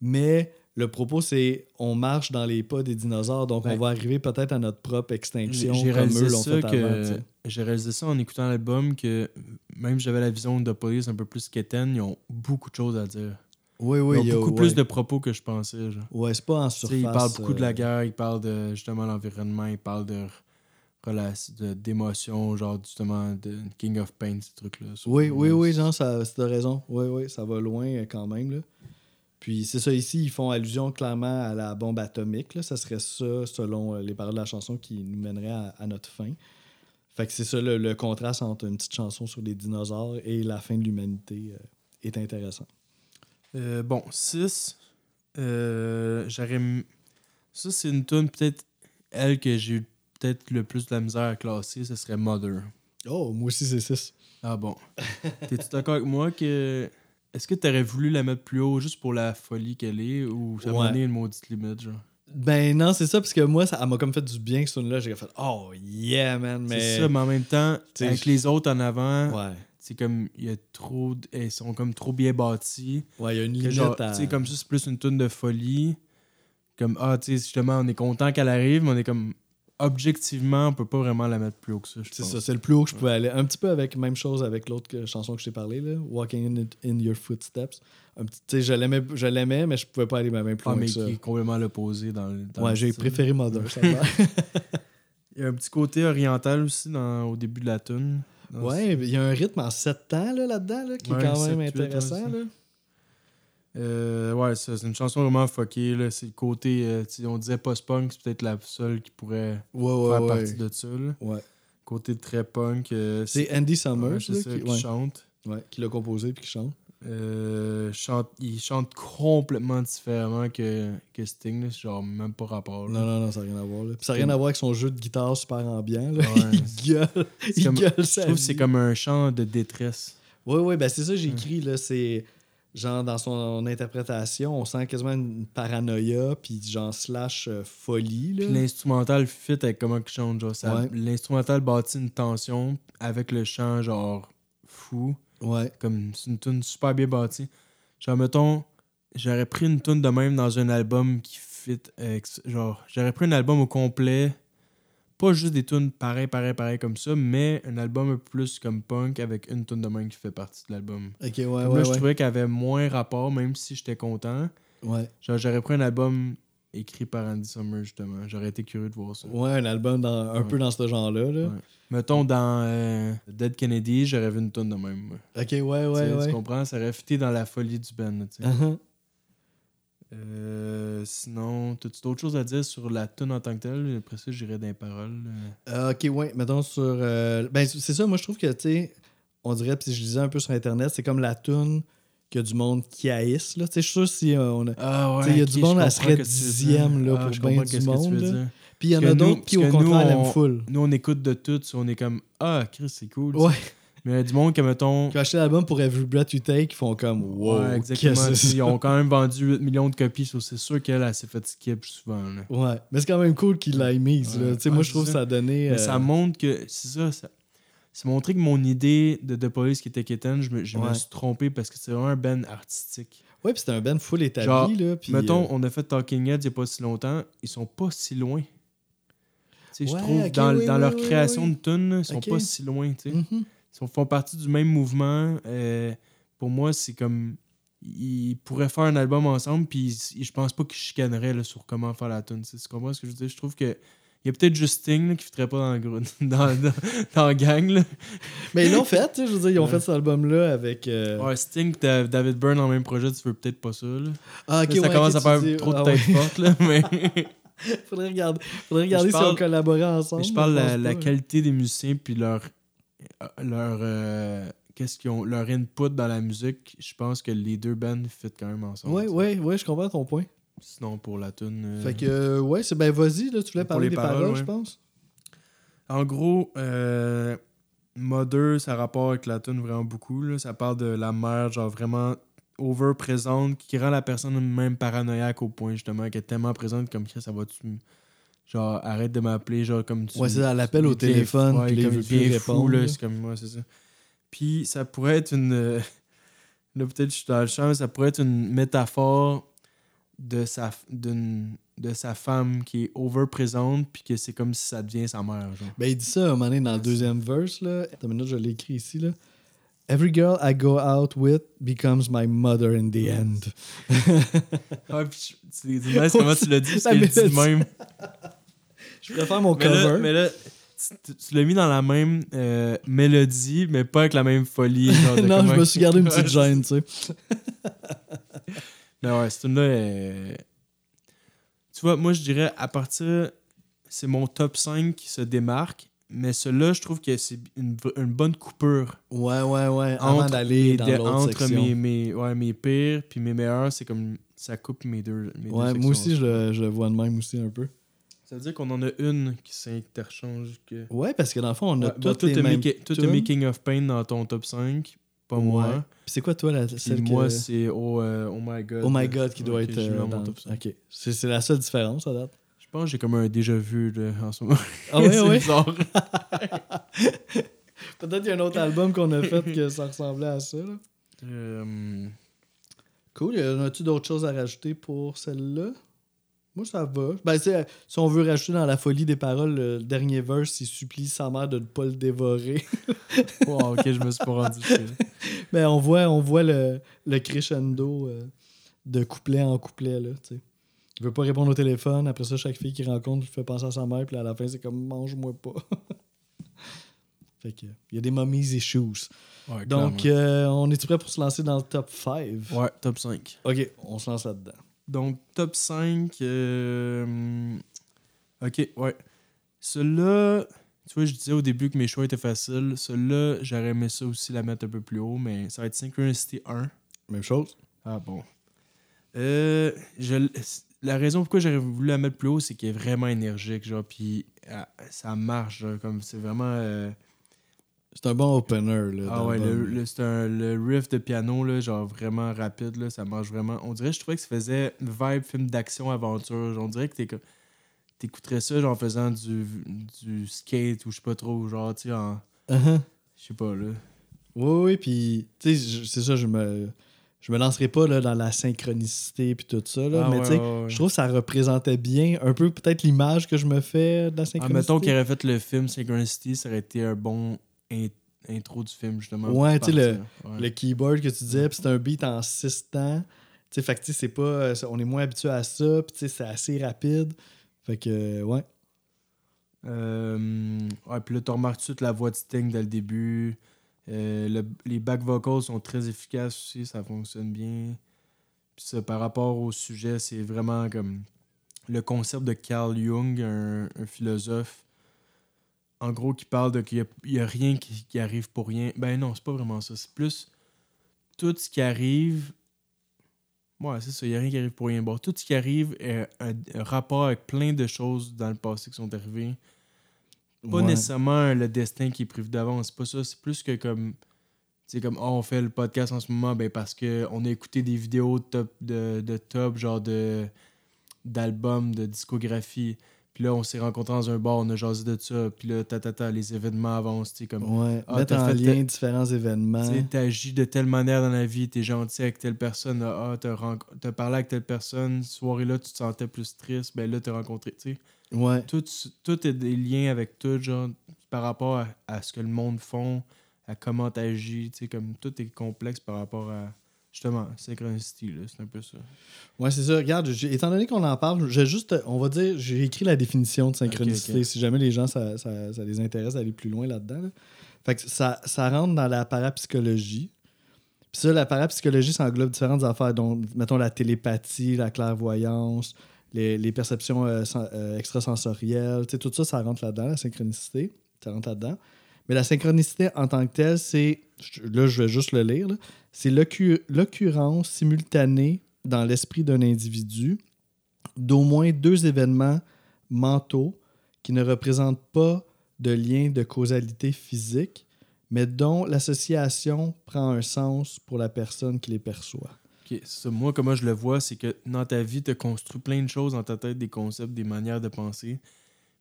Mais le propos, c'est on marche dans les pas des dinosaures, donc Ouais. on va arriver peut-être à notre propre extinction J'ai comme réalisé eux l'ont fait avant. j'ai réalisé ça en écoutant l'album que même si j'avais la vision de police un peu plus qu'Étienne, ils ont beaucoup de choses à dire. Oui, oui, il y a- beaucoup ouais. plus de propos que je pensais. Genre. Ouais, c'est pas en surface. ils parlent beaucoup de euh, la guerre, ils parlent de justement l'environnement, ils parlent de d'émotions, genre justement de King of Pain, ces trucs-là. Oui, oui, oui, genre, ça, t'as raison. Oui, oui, ça va loin euh, quand même. Là. Puis c'est ça, ici, ils font allusion clairement à la bombe atomique. Là. Ça serait ça, selon euh, les paroles de la chanson, qui nous mènerait à, à notre fin. Fait que c'est ça, le, le contraste entre une petite chanson sur les dinosaures et la fin de l'humanité euh, est intéressant. Euh, bon, 6. J'aurais. m- Ça, c'est une tune peut-être elle que j'ai eu peut-être le plus de la misère à classer, ce serait Mother. Oh, moi aussi, c'est 6. Ah bon. <laughs> T'es-tu d'accord avec moi que. Est-ce que t'aurais voulu la mettre plus haut juste pour la folie qu'elle est ou ça Ouais. m'a donné une maudite limite, genre? Ben non, c'est ça, parce que moi, ça m'a comme fait du bien, ce tune-là. J'ai fait, oh yeah, man. Mais... C'est ça, mais en même temps, avec les autres en avant, Ouais. C'est comme. Il y a trop. Elles sont comme trop bien bâties. Ouais, il y a une limite genre, à... tu sais, comme ça, c'est plus une tune de folie. Comme, ah, tu sais, justement, on est content qu'elle arrive, mais on est comme, objectivement, on peut pas vraiment la mettre plus haut que ça, C'est ça, c'est le plus haut que je pouvais aller. Un petit peu avec même chose avec l'autre chanson que je t'ai parlé, là, Walking in, in Your Footsteps. Un petit, tu sais, je l'aimais, je l'aimais, mais je pouvais pas aller même plus Ah, loin mais que ça. qui est complètement l'opposé dans le. dans Ouais, j'ai préféré Mother. <laughs> Il y a un petit côté oriental aussi dans, au début de la tune. Ouais, il y a un rythme en 7 temps là, là-dedans là, qui Ouais, est quand même 7, 8, intéressant. ouais, là. Euh, ouais, c'est une chanson vraiment fuckée. C'est le côté, euh, on disait post-punk, c'est peut-être la seule qui pourrait Ouais, faire partie de ça. Là. Ouais. Côté très punk. euh, C'est Andy Summers ça, qui, qui chante. ouais, qui l'a composé puis qui chante. Euh, chante. Il chante complètement différemment que, que Sting. là. Genre même pas rapport. là. Non, non, non, ça n'a rien à voir. Là. Puis ça n'a rien à voir avec son jeu de guitare super ambiant. Là. Ouais. <laughs> il gueule. Il comme- gueule Je trouve que c'est comme un chant de détresse. Oui, oui, ben c'est ça que j'ai écrit. Là, c'est genre dans son interprétation, on sent quasiment une paranoïa, puis genre slash euh, folie. Là. Puis l'instrumental fit avec comment il chante. Genre, ça- Ouais. L'instrumental bâtit une tension avec le chant, genre, fou. Ouais. Comme c'est une tune super bien bâtie. Genre, mettons, j'aurais pris une tune de même dans un album qui fit avec. Genre, j'aurais pris un album au complet. Pas juste des tunes pareil, pareil, pareil comme ça, mais un album un peu plus comme punk avec une tune de même qui fait partie de l'album. Ok, ouais, Comme ouais. là, je trouvais qu'elle avait moins rapport, même si j'étais content. ouais. Genre, j'aurais pris un album écrit par Andy Summer, justement. J'aurais été curieux de voir ça. Ouais, un album dans, un Ouais. peu dans ce genre-là. Là. Ouais. Mettons, dans euh, Dead Kennedy, j'aurais vu une tonne de même. Ok, ouais, ouais, Tu ouais. Tu comprends? Ça aurait fité dans la folie du band. tu sais. Uh-huh. Euh, sinon, as-tu d'autres choses à dire sur la tune en tant que telle? Après ça, j'irai dans les paroles. euh. Ok, ouais, mettons sur. Ben, c'est ça, moi je trouve que, tu sais, on dirait, puis je lisais un peu sur Internet, c'est comme la tune que du monde qui haïsse, là. Tu sais, je suis sûr si euh, on a. Ah ouais, il y a ok, du monde, elle serait que dixième, là, Ah, pour je bien comprends du que monde, veux là. dire. Puis il y en a que d'autres qui, au que contraire, l'aiment on- full. Nous, on écoute de tout, on est comme Ah, Chris, c'est cool. Ouais. Mais il y a du monde qui, mettons. Qui ont acheté l'album pour Every Breath You Take, ils font comme Wow, ouais, exactement. que Ils ont quand même vendu 8 millions de copies, c'est sûr qu'elle elle s'est fait skip souvent. là. Ouais, mais c'est quand même cool qu'il l'ait mise. Ouais. Tu sais, Ouais, moi, je trouve que ça. a donné. Mais euh, ça montre que. C'est ça, ça. C'est montré que mon idée de The Police qui était Kitten, je, me, je me suis trompé parce que c'est vraiment un band artistique. Ouais, puis c'était un band full établi. Genre, là, puis, Mettons, euh, on a fait Talking Heads il n'y a pas si longtemps, ils sont pas si loin. Je trouve, dans, oui, dans oui, leur oui, création de tunes, ils sont pas si loin. tu sais. mhm. Ils font partie du même mouvement. euh, pour moi, c'est comme. Ils pourraient faire un album ensemble, puis je pense pas qu'ils chicaneraient là, sur comment faire la tune. Tu comprends ce que je veux dire? Je trouve que. Il y a peut-être juste Sting là, qui ne pas dans, le <laughs> dans, dans, dans la gang. Là. Mais ils l'ont fait, tu sais, je veux dire, ils ont Ouais. fait cet album-là avec. euh, Ouais, Sting, Da- David Byrne en même projet, tu veux peut-être pas ça. Là. Ah, ok, Là, ça ouais, commence à faire dis- trop de ah, tête ouais. forte, là, <laughs> mais, Faudrait regarder, faudrait regarder si on collaborait ensemble. mais je parle de la, qualité des musiciens puis leur euh, leur euh, qu'est-ce qu'ils ont leur input dans la musique. Je pense que les deux bands fit quand même ensemble. Sais. ouais, ouais, je comprends ton point. Sinon pour la tune. euh, Fait que, euh, ouais, c'est ben vas-y, là, tu voulais parler les des paroles, paroles, ouais. je pense. En gros, euh, Mother, ça a rapport avec la tune vraiment beaucoup. Là. Ça parle de la mère, genre vraiment over présente, qui rend la personne même paranoïaque au point justement qu'elle est tellement présente comme ça, ça va tu genre arrête de m'appeler genre comme tu Ouais, c'est elle appelle au téléphone, ouais, puis comme répondre, fou, là, là. c'est comme moi c'est ça puis ça pourrait être une euh, <laughs> là peut-être je suis dans le champ mais ça pourrait être une métaphore de sa de sa femme qui est over présente puis que c'est comme si ça devient sa mère genre Ben, il dit ça à un moment donné dans le deuxième verse. Là. Attends une minute, je l'ai écrit ici. Là. Every girl I go out with becomes my mother in the end. <laughs> Ah, puis je- c'est nice comment tu l'as dit, parce qu'il le dit même. <laughs> Je préfère mon Mais là, cover. mais là, tu, tu l'as mis dans la même euh, mélodie, mais pas avec la même folie. genre <laughs> non, je me suis gardé une petite gêne, tu sais. Mais ouais, cette tune-là est- Tu vois, moi, je dirais, à partir... C'est mon top 5 qui se démarque, mais celui-là, je trouve que c'est une, une bonne coupure. Ouais, ouais, ouais. Avant Entre d'aller les dans deux- l'autre Entre section. mes, mes, ouais, mes pires puis mes meilleurs, c'est comme... Ça coupe mes deux, mes Ouais, moi aussi, je le, je le vois de même aussi un peu. Ça veut dire qu'on en a une qui s'interchange que... Ouais, parce que dans le fond, on a Ouais, bah, toutes les mêmes Maki- toi, t'as tunes. Making of Pain dans ton top 5, pas Ouais. moi. Puis c'est quoi, toi, la, celle moi, que... c'est oh, euh, oh My God. Oh my God qui doit être euh, dans mon dans... top 5. Ok. C'est c'est la seule différence, à date? Je pense que j'ai comme un déjà-vu là, en ce moment. Ah ouais? <laughs> bizarre. <laughs> Peut-être qu'il y a un autre album qu'on a fait que ça ressemblait à ça. Là. Euh, Cool. Y en a-tu d'autres choses à rajouter pour celle-là? Moi, ça va. Ben, si on veut rajouter dans la folie des paroles, le dernier verse, il supplie sa mère de ne pas le dévorer. <laughs> wow, ok, je me suis pas rendu. Mais <laughs> on voit, on voit le, le crescendo euh, de couplet en couplet. Là, il veut pas répondre au téléphone. Après ça, chaque fille qu'il rencontre lui fait penser à sa mère. Puis à la fin, c'est comme mange-moi pas. <laughs> fait que, il y a des mummies et shoes. Ouais, Donc, euh, on est prêt pour se lancer dans le top 5? ouais, top 5. Ok, on se lance là-dedans. Donc, top 5. euh, Ok, ouais. Celui-là, tu vois, je disais au début que mes choix étaient faciles. Celui-là, j'aurais aimé ça aussi la mettre un peu plus haut, mais ça va être Synchronicity 1. Même chose. Ah bon. Euh, je la raison pourquoi j'aurais voulu la mettre plus haut, c'est qu'elle est vraiment énergique, genre, puis ah, ça marche, genre, comme c'est vraiment. euh, C'est un bon opener. Là, ah ouais, le, le- c'est un le riff de piano, là, genre vraiment rapide, là, ça marche vraiment. On dirait, je trouvais que ça faisait vibe film d'action aventure. Genre, on dirait que t'écouterais ça, genre, en faisant du, du skate ou je sais pas trop, genre, tu sais, en. Uh-huh. Je sais pas, là. Oui, oui, puis tu sais, c'est ça, je me, je me lancerai pas là, dans la synchronicité puis tout ça, là, Ah, mais ouais, tu sais, ouais, ouais. je trouve que ça représentait bien un peu peut-être l'image que je me fais de la Ah, synchronicité. mettons qu'il aurait fait le film Synchronicity, ça aurait été un bon in- intro du film, justement. Ouais, tu sais, le-. Ouais. Le keyboard que tu disais, puis c'est un beat en 6 temps. Tu sais, fait que tu sais, c'est pas. euh, On est moins habitué à ça, puis tu sais, c'est assez rapide. Fait que, euh, ouais. Euh, ouais, puis là, tu remarques tout de suite la voix de Sting dès le début. Euh, le- les back vocals sont très efficaces aussi, ça fonctionne bien. Puis ça, par rapport au sujet, c'est vraiment comme le concept de Carl Jung, un, un philosophe, en gros, qui parle de qu'il n'y a, rien qui, qui arrive pour rien. Ben non, c'est pas vraiment ça. C'est plus tout ce qui arrive. Ouais, c'est ça, il n'y a rien qui arrive pour rien. Bon, tout ce qui arrive est un, un rapport avec plein de choses dans le passé qui sont arrivées. Pas Ouais. nécessairement le destin qui est prévu d'avance, c'est pas ça. C'est plus que comme. C'est comme, oh, on fait le podcast en ce moment ben parce qu'on a écouté des vidéos de top, de, de top genre de d'albums, de discographie. Puis là, on s'est rencontrés dans un bar, on a jasé de ça. Puis là, ta, ta, ta, les événements avancent. Comme, Ouais. Ah, Mettre en fait lien différents événements. tu t'agis de telle manière dans la vie, t'es gentil avec telle personne, ah, t'as, parlé avec telle personne, soirée-là, tu te sentais plus triste, ben là, t'as rencontré, tu sais. Ouais. Tout, tout est des liens avec tout, genre, par rapport à, à ce que le monde font, à comment t'agis, comme tout est complexe par rapport à justement synchronicity, là, c'est un peu ça. Ouais, c'est ça. Regarde, étant donné qu'on en parle, j'ai juste, on va dire, j'ai écrit la définition de synchronicité. Si jamais les gens, ça, ça- ça les intéresse d'aller plus loin là-dedans. là. Fait que ça, ça rentre dans la parapsychologie. Puis ça, la parapsychologie, ça englobe différentes affaires, dont, mettons, la télépathie, la clairvoyance, les, les perceptions euh, euh, extrasensorielles. Tu sais, tout ça, ça rentre là-dedans, la synchronicité. Ça rentre là-dedans. Mais la synchronicité en tant que telle, c'est. Là, je vais juste le lire. C'est l'occu- l'occurrence simultanée dans l'esprit d'un individu d'au moins deux événements mentaux qui ne représentent pas de lien de causalité physique, mais dont l'association prend un sens pour la personne qui les perçoit. Ok, c'est ça. Moi, comment je le vois, c'est que dans ta vie, tu as construit plein de choses dans ta tête, des concepts, des manières de penser.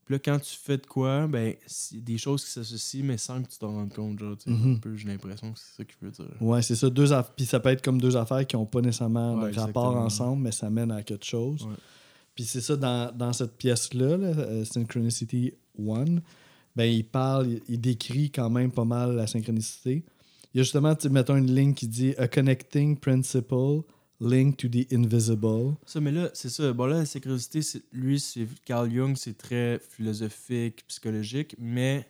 Puis là, quand tu fais de quoi, ben, c'est des choses qui s'associent, mais sans que tu t'en rendes compte. Genre, Mhm. un peu, j'ai l'impression que c'est ça qu'il veut dire. Ouais, c'est ça. Deux Puis ça peut être comme deux affaires qui n'ont pas nécessairement Ouais, de rapport ensemble, mais ça mène à quelque chose. Ouais. Puis c'est ça, dans, dans cette pièce-là, là, euh, Synchronicity One, ben, il parle, il, il décrit quand même pas mal la synchronicité. Il y a justement, mettons une ligne qui dit A connecting principle linked to the invisible. Ça, mais là, c'est ça. Bon, là, la c'est- lui, c'est Carl Jung, c'est très philosophique, psychologique, mais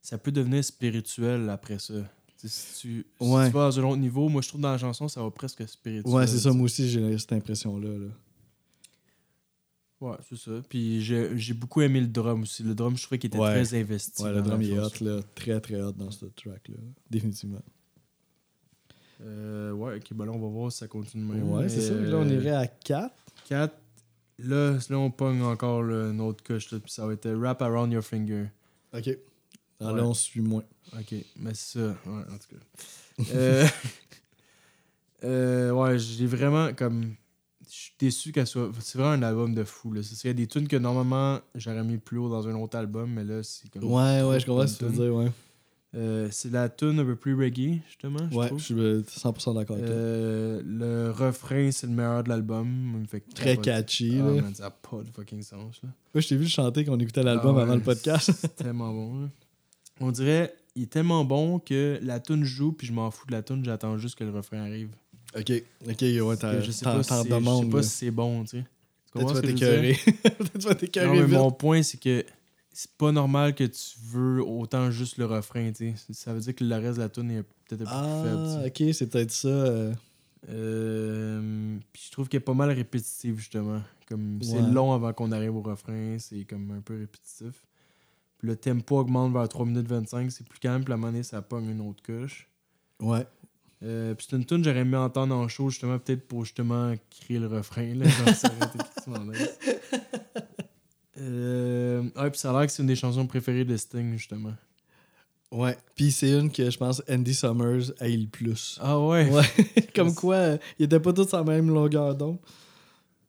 ça peut devenir spirituel après ça. Si tu, si Ouais. tu vas dans un autre niveau, moi, je trouve dans la chanson, ça va presque spirituel. Ouais, c'est ça, moi aussi, j'ai cette impression-là. là. Ouais, c'est ça. Puis j'ai beaucoup aimé le drum aussi. Le drum, je trouvais qu'il était Ouais. très investi. Ouais, le drum, il est hot, là. Très, très hot dans ce track-là. Définitivement. Euh, ouais, ok, ben là, on va voir si ça continue même. Ouais, c'est ça. Là, on euh, irait à 4. 4. Là, là, on pogne encore là, une autre coche, là, puis ça va être euh, Wrap Around Your Finger. OK. Ouais. Là, on suit moins. Ok, mais c'est ça. Ouais, en tout cas. <laughs> euh, euh, ouais, j'ai vraiment comme. Je suis déçu qu'elle soit. C'est vraiment un album de fou. Là. Il y a des tunes que normalement j'aurais mis plus haut dans un autre album, mais là, c'est comme. Ouais, ouais, je comprends ce que tu veux dire, ouais. Euh, c'est la tune un peu plus reggae, justement. Je Ouais, trouve. je suis euh, 100% d'accord avec. Euh, le refrain, c'est le meilleur de l'album. Très catchy, Ah, là. man, ça n'a pas de fucking sens. Là. Moi, je t'ai vu chanter qu'on écoutait l'album Ah avant ouais, le podcast. C'est <laughs> tellement bon. là. On dirait, il est tellement bon que la tune joue, puis je m'en fous de la tune, j'attends juste que le refrain arrive. ok, ok, ouais, t'en c'est- je sais demandes. pas si c'est bon, tu sais. Peut-être tu vas t'écœurer. <laughs> Peut-être tu vas Non, t'écœurer mais vite. mon point, c'est que c'est pas normal que tu veux autant juste le refrain, tu sais. Ça veut dire que le reste de la tune est peut-être un peu plus faible, Ah, ok, c'est peut-être ça. euh, Euh, puis je trouve qu'elle est pas mal répétitive, justement. Comme c'est long avant qu'on arrive au refrain, c'est comme un peu répétitif. Puis le tempo augmente vers 3 minutes 25, c'est plus calme, puis à un moment donné, ça pogne une autre couche. Ouais. Euh, puis c'est une tune que j'aurais aimé entendre en show, justement, peut-être pour justement créer le refrain. Là, genre, ça aurait été. <laughs> Euh, ah, puis ça a l'air que c'est une des chansons préférées de Sting, justement. Ouais. Puis c'est une que je pense Andy Summers aille le plus. Ah ouais? Ouais. <laughs> Comme quoi, euh, ils étaient pas tous en même longueur d'onde.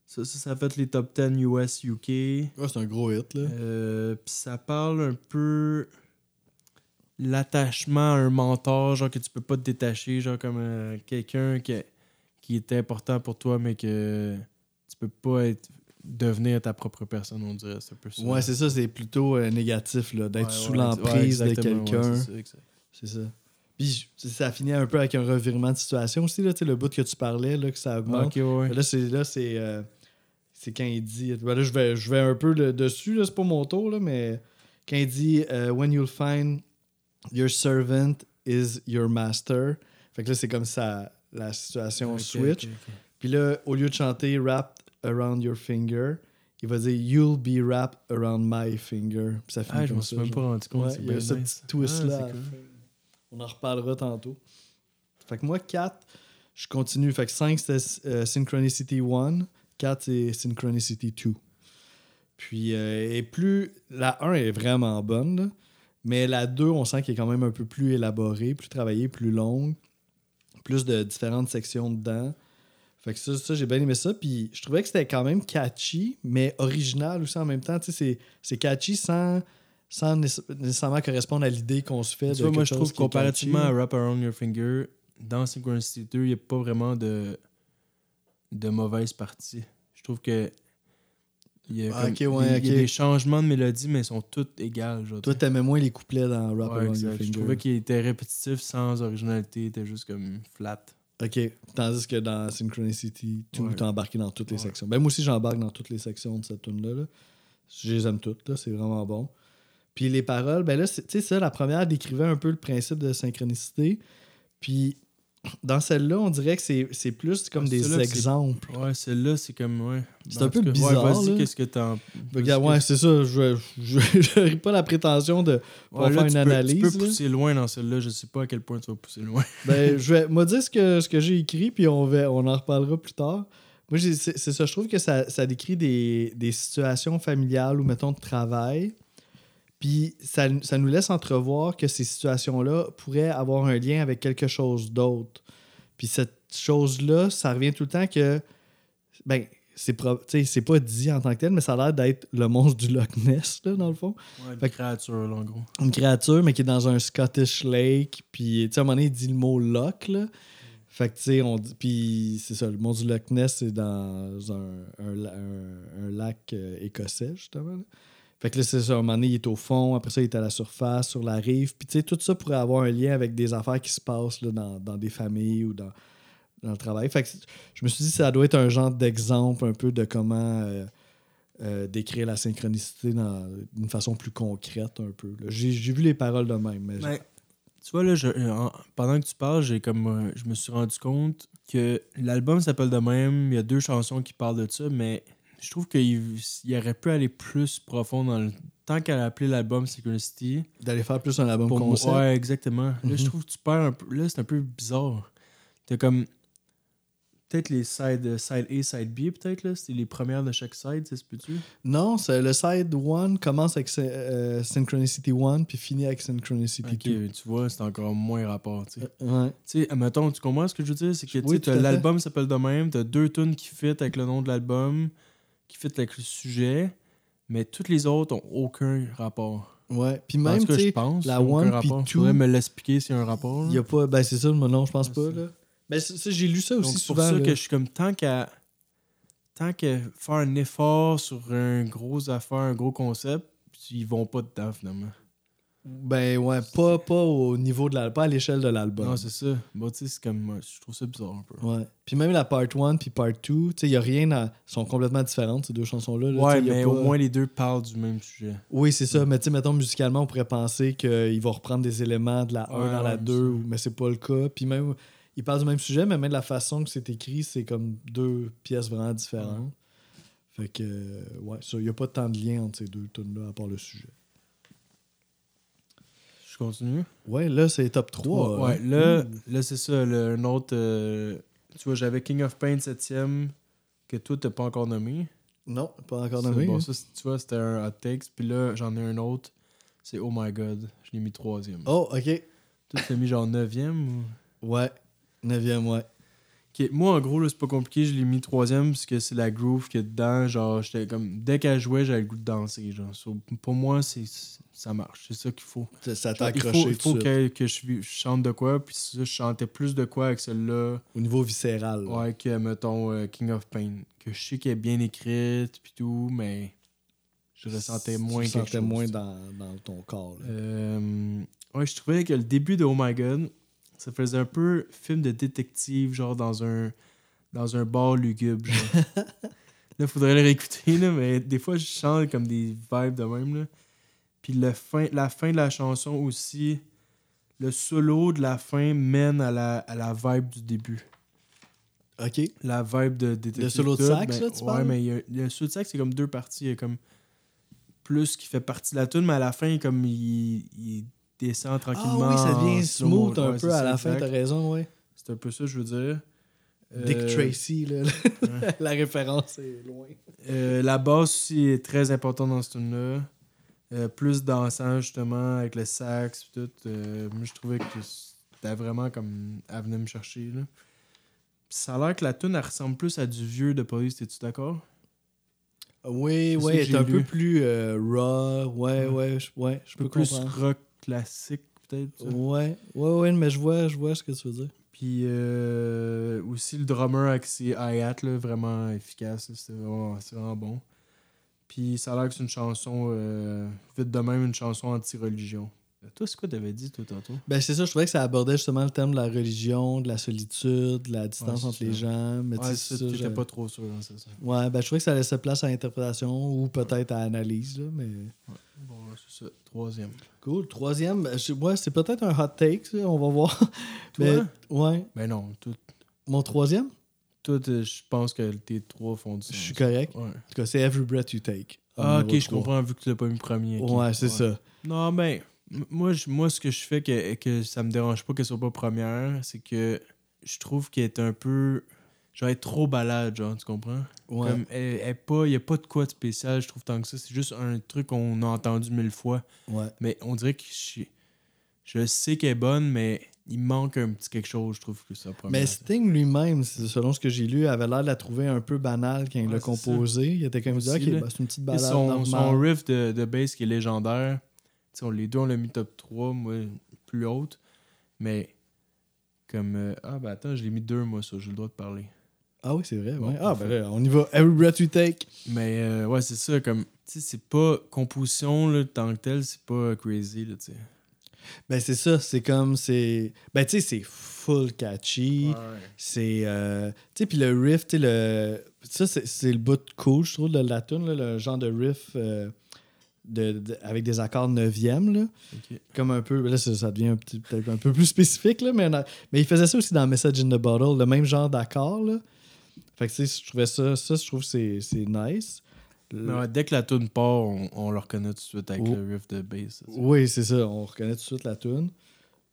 Ça, ça, ça a fait les top 10 US, UK. Ouais, c'est un gros hit, là. Euh, puis ça parle un peu l'attachement à un mentor, genre que tu peux pas te détacher, genre comme euh, quelqu'un qui, qui est important pour toi, mais que tu peux pas être devenir ta propre personne, on dirait. C'est ça. Ouais, c'est ça, c'est plutôt euh, négatif, là, d'être Ouais, sous ouais, l'emprise ouais, de quelqu'un. c'est ça, exact. c'est ça. Puis ça finit un peu avec un revirement de situation aussi, là, le bout que tu parlais, là, que ça augmente. Ok, ouais, ouais. Mais Là, c'est là, c'est euh, c'est quand il dit. ben là, je vais, je vais un peu le- dessus, là, c'est pas mon tour, là, mais quand il dit euh, When you'll find your servant is your master. Fait que là, c'est comme ça, la situation switch. Puis là, au lieu de chanter Wrapped around your finger, il va dire You'll be wrapped around my finger. Puis ça finit Ah, je m'en suis même pas rendu compte. Ouais, il y a ce petit twist-là. Ah, cool. On en reparlera tantôt. Fait que moi, 4, je continue. Fait que 5, c'était euh, Synchronicity 1. 4, c'est Synchronicity 2. Puis, euh, et plus. La 1 est vraiment bonne, là. mais la 2, on sent qu'elle est quand même un peu plus élaborée, plus travaillée, plus longue. Plus de différentes sections dedans. Fait que ça, ça, j'ai bien aimé ça. Puis je trouvais que c'était quand même catchy, mais original aussi en même temps. Tu sais, c'est- catchy sans, sans nécess- nécessairement correspondre à l'idée qu'on se fait. Tu de vois, moi, je trouve comparativement catchy. à Wrap Around Your Finger, dans Synchronicity 2, il n'y a pas vraiment de, de mauvaise partie. Je trouve que Il y a, Ah, comme- ouais, il y a des changements de mélodie, mais ils sont tous égales. Genre, Toi, t'aimais moins les couplets dans Ouais, Around. Your Je Finger. trouvais qu'il était répétitif sans originalité, il était juste comme flat. Ok. Tandis que dans Synchronicity, tout Ouais. t'es embarqué dans toutes les Ouais. sections. Ben, moi aussi, j'embarque dans toutes les sections de cette tune-là. là. Je les aime toutes, là. C'est vraiment bon. Puis les paroles, ben là, tu sais, ça, la première décrivait un peu le principe de synchronicité. Puis dans celle-là, on dirait que c'est plus comme des exemples. Ouais, celle-là, c'est comme. Ouais. C'est Ben, un en peu cas, bizarre, Ouais, qu'est-ce que t'en. Regarde, parce ouais, c'est ça. Je je- n'aurai <laughs> pas la prétention de là, faire tu une peux- analyse. Tu peux là. pousser loin dans celle-là, je sais pas à quel point tu vas pousser loin. <laughs> Ben, je vais me dire ce que, ce que j'ai écrit, puis on, va, on en reparlera plus tard. Moi, c'est ça. Je trouve que ça, ça décrit des, des situations familiales ou, mettons, de travail. Puis ça, ça nous laisse entrevoir que ces situations-là pourraient avoir un lien avec quelque chose d'autre. Puis cette chose-là, ça revient tout le temps que. Ben, c'est c'est pas dit en tant que tel, mais ça a l'air d'être le monstre du Loch Ness, là, dans le fond Ouais, une Fait créature, là, en gros. une créature, mais qui est dans un Scottish lake. Puis, tu sais, à un moment donné, il dit le mot loch, là. Fait que, tu sais, on dit. Puis, c'est ça, le mont du Loch Ness, c'est dans un, un- un lac euh, écossais, justement. là. Fait que là, c'est un moment donné, il est au fond, après ça, il est à la surface, sur la rive. Puis, tu sais, tout ça pourrait avoir un lien avec des affaires qui se passent là, dans, dans des familles ou dans, le travail. Fait que je me suis dit, ça doit être un genre d'exemple un peu de comment. euh, euh, décrire la synchronicité d'une façon plus concrète un peu. J'ai vu les paroles de même, mais Ben, tu vois, là, euh, en- pendant que tu parles, j'ai comme je me suis rendu compte que l'album s'appelle de même. Il y a deux chansons qui parlent de ça, mais je trouve qu'il il aurait pu aller plus profond dans le. Tant qu'elle a appelé l'album Synchronicity. d'aller faire plus un album Pour moi, concept. ouais, exactement. Là, je Mhm. trouve que tu perds un peu. Là, c'est un peu bizarre. T'as comme. Peut-être les side, side A, side B, peut-être, là. C'était les premières de chaque side, ça se peut-tu? Non, c'est le side 1 commence avec euh, Synchronicity 1 puis finit avec Synchronicity Ok, 2. tu vois, c'est encore moins rapport, tu sais. Ouais. Tu sais, admettons, tu comprends ce que je veux dire? C'est que tu Oui, l'album s'appelle de même, t'as deux tunes qui fit avec le nom de l'album, qui fit avec le sujet, mais toutes les autres ont aucun rapport. Ouais. Puis même, tu pense. la one puis two, Faudrait me l'expliquer s'il y a un rapport. il y a pas. Ben, c'est ça, mais non, je pense pas, là. Ben, ça, j'ai lu ça aussi Donc, c'est pour souvent. ça que je suis comme tant qu'à tant que faire un effort sur un gros affaire, un gros concept, ils vont pas dedans finalement. Ben, ouais, pas, pas au niveau de l'album, pas à l'échelle de l'album. Non, c'est ça. Bon, tu sais, c'est comme. ouais, je trouve ça bizarre un peu. Ouais. Puis même la part 1 puis part 2, tu sais, il y a rien à... sont complètement différentes, ces deux chansons-là. là, tu Ouais, sais, y a mais pas- au moins les deux parlent du même sujet. Oui, c'est ça. Mais tu sais, mettons, musicalement, on pourrait penser qu'il va reprendre des éléments de la 1 Ouais, dans la ouais, 2, ou- mais c'est pas le cas. Puis même, il parle du même sujet, mais même de la façon que c'est écrit, c'est comme deux pièces vraiment différentes. Fait que, euh, ouais, ça, il n'y a pas tant de lien entre ces deux tunes-là, à part le sujet. Je continue. Ouais, là, c'est top 3. ouais, là, là c'est ça. le- un autre. euh, tu vois, j'avais King of Pain 7ème que toi, t'as pas encore nommé. Non, pas encore nommé. Bon, hein. ça, tu vois, c'était un hot takes. Puis là, j'en ai un autre. C'est Oh My God. Je l'ai mis troisième. Oh, ok. Toi, tu l'as mis genre neuvième ou? Ouais. Neuvième, ouais. Moi, en gros, là, c'est pas compliqué. Je l'ai mis troisième parce que c'est la groove qu'il y a dedans. Genre, j'étais comme. Dès qu'elle jouait, j'avais le goût de danser. Genre. So, pour moi, c'est ça marche. C'est ça qu'il faut. Ça- t'a il faut, accroché il faut suite. que, que je, je chante de quoi. Puis ça, je chantais plus de quoi avec celle-là. au niveau viscéral. là. Ouais, que, mettons, euh, King of Pain. Que je sais qu'elle est bien écrite. Puis tout, mais. Je ressentais moins quelque ressentais chose. moins dans, dans ton corps. là. Euh, ouais, je trouvais que le début de Oh My God, ça faisait un peu film de détective, genre dans un, dans un bar lugubre. Genre. <laughs> là, faudrait le réécouter, là, mais des fois, je chante comme des vibes de même. Là. Puis le fin, la fin de la chanson aussi, le solo de la fin mène à la, à la vibe du début. Ok. La vibe de détective. Le solo de sax, ben, là, tu Ouais, parles? mais il y a- le solo de sax, c'est comme deux parties. Il y a comme plus qui fait partie de la tune, mais à la fin, comme il, il descend Ah tranquillement. oui, ça en devient smooth mo. un peu à la fin, t'as raison, ouais. C'est un peu ça, je veux dire. Dick Euh, Tracy, là. <laughs> la référence est loin. euh, la basse aussi est très importante dans ce tune-là. Euh, plus dansant, justement, avec le sax et tout. Euh, moi, je trouvais que c'était vraiment comme... Elle venait me chercher, là. Ça a l'air que la tune elle ressemble plus à du vieux de Police, t'es-tu d'accord? Oui, oui, elle est un peu lu. plus raw. Ouais, Ouais. ouais, je, peux plus comprendre. rock classique, peut-être. Ouais, ouais, ouais, mais je vois, je vois ce que tu veux dire. Puis euh, aussi le drummer avec ses hi-hats, vraiment efficace. C'était vraiment, c'est vraiment bon. Puis ça a l'air que c'est une chanson, euh, vite de même, une chanson anti-religion. Toi, c'est quoi t'avais dit, toi, tantôt? Ben, c'est ça, je trouvais que ça abordait justement le thème de la religion, de la solitude, de la distance Ouais, entre les gens. Mais Ouais, ça, j'avais- pas trop sûr, hein, c'est ça. Ouais, ben, je trouvais que ça laissait place à l'interprétation ou peut-être à analyse, là, mais... Bon, c'est ça. Troisième. Cool. Troisième, ben, je- ouais, c'est peut-être un hot take, ça, on va voir. <laughs> Toi? mais, ouais. Ben non, tout, Mon troisième, tout, euh, je pense que tes trois font du je suis correct. Ouais. En tout cas, c'est Every Breath You Take. Ah, ok, je comprends, vu que tu l'as pas mis premier. Ouais, c'est ça. Non, ben, m- moi, je- moi, ce que je fais que, que ça me dérange pas qu'elle soit pas première, c'est que je trouve qu'elle est un peu. Genre, elle est trop balade, genre, tu comprends? Ouais. Comme, elle, elle est pas, y a pas de quoi de spécial, je trouve, tant que ça. C'est juste un truc qu'on a entendu mille fois. ouais. Mais on dirait que je, je sais qu'elle est bonne, mais il manque un petit quelque chose, je trouve, que ça première. Mais Sting lui-même, selon ce que j'ai lu, avait l'air de la trouver un peu banale quand il l'a c'est composé. Il était comme dit, ok, bah, c'est une petite Et balade son, normale. son riff de, de bass qui est légendaire. On, les deux, on l'a mis top 3, moi, plus haute. Mais, comme. euh, ah, ben attends, je l'ai mis deux, moi, ça, j'ai le droit de parler. Ah oui, c'est vrai. Bon, ouais. Ah, ben là, on y va. Every breath you take. Mais, euh, ouais, c'est ça, comme. Tu sais, c'est pas. Composition, là, tant que tel, c'est pas crazy, là, tu sais. Ben, c'est ça. C'est comme, c'est. Ben, tu sais, c'est full catchy. C'est. euh, Tu sais, puis le riff, tu sais, le. Ça, c'est c'est le bout cool, je trouve, de la tune, là, le genre de riff euh, de, de- avec des accords neuvième, là. Comme un peu. Là, ça, ça devient peut-être un peu plus spécifique, là, mais, mais il faisait ça aussi dans Message in the Bottle, le même genre d'accord. Fait que, tu sais, je trouvais ça, ça, je trouve que c'est nice. Le- Mais ouais, dès que la tune part, on, on le reconnaît tout de suite avec Oh. le riff de bass. Oui, c'est ça. On reconnaît tout de suite la tune.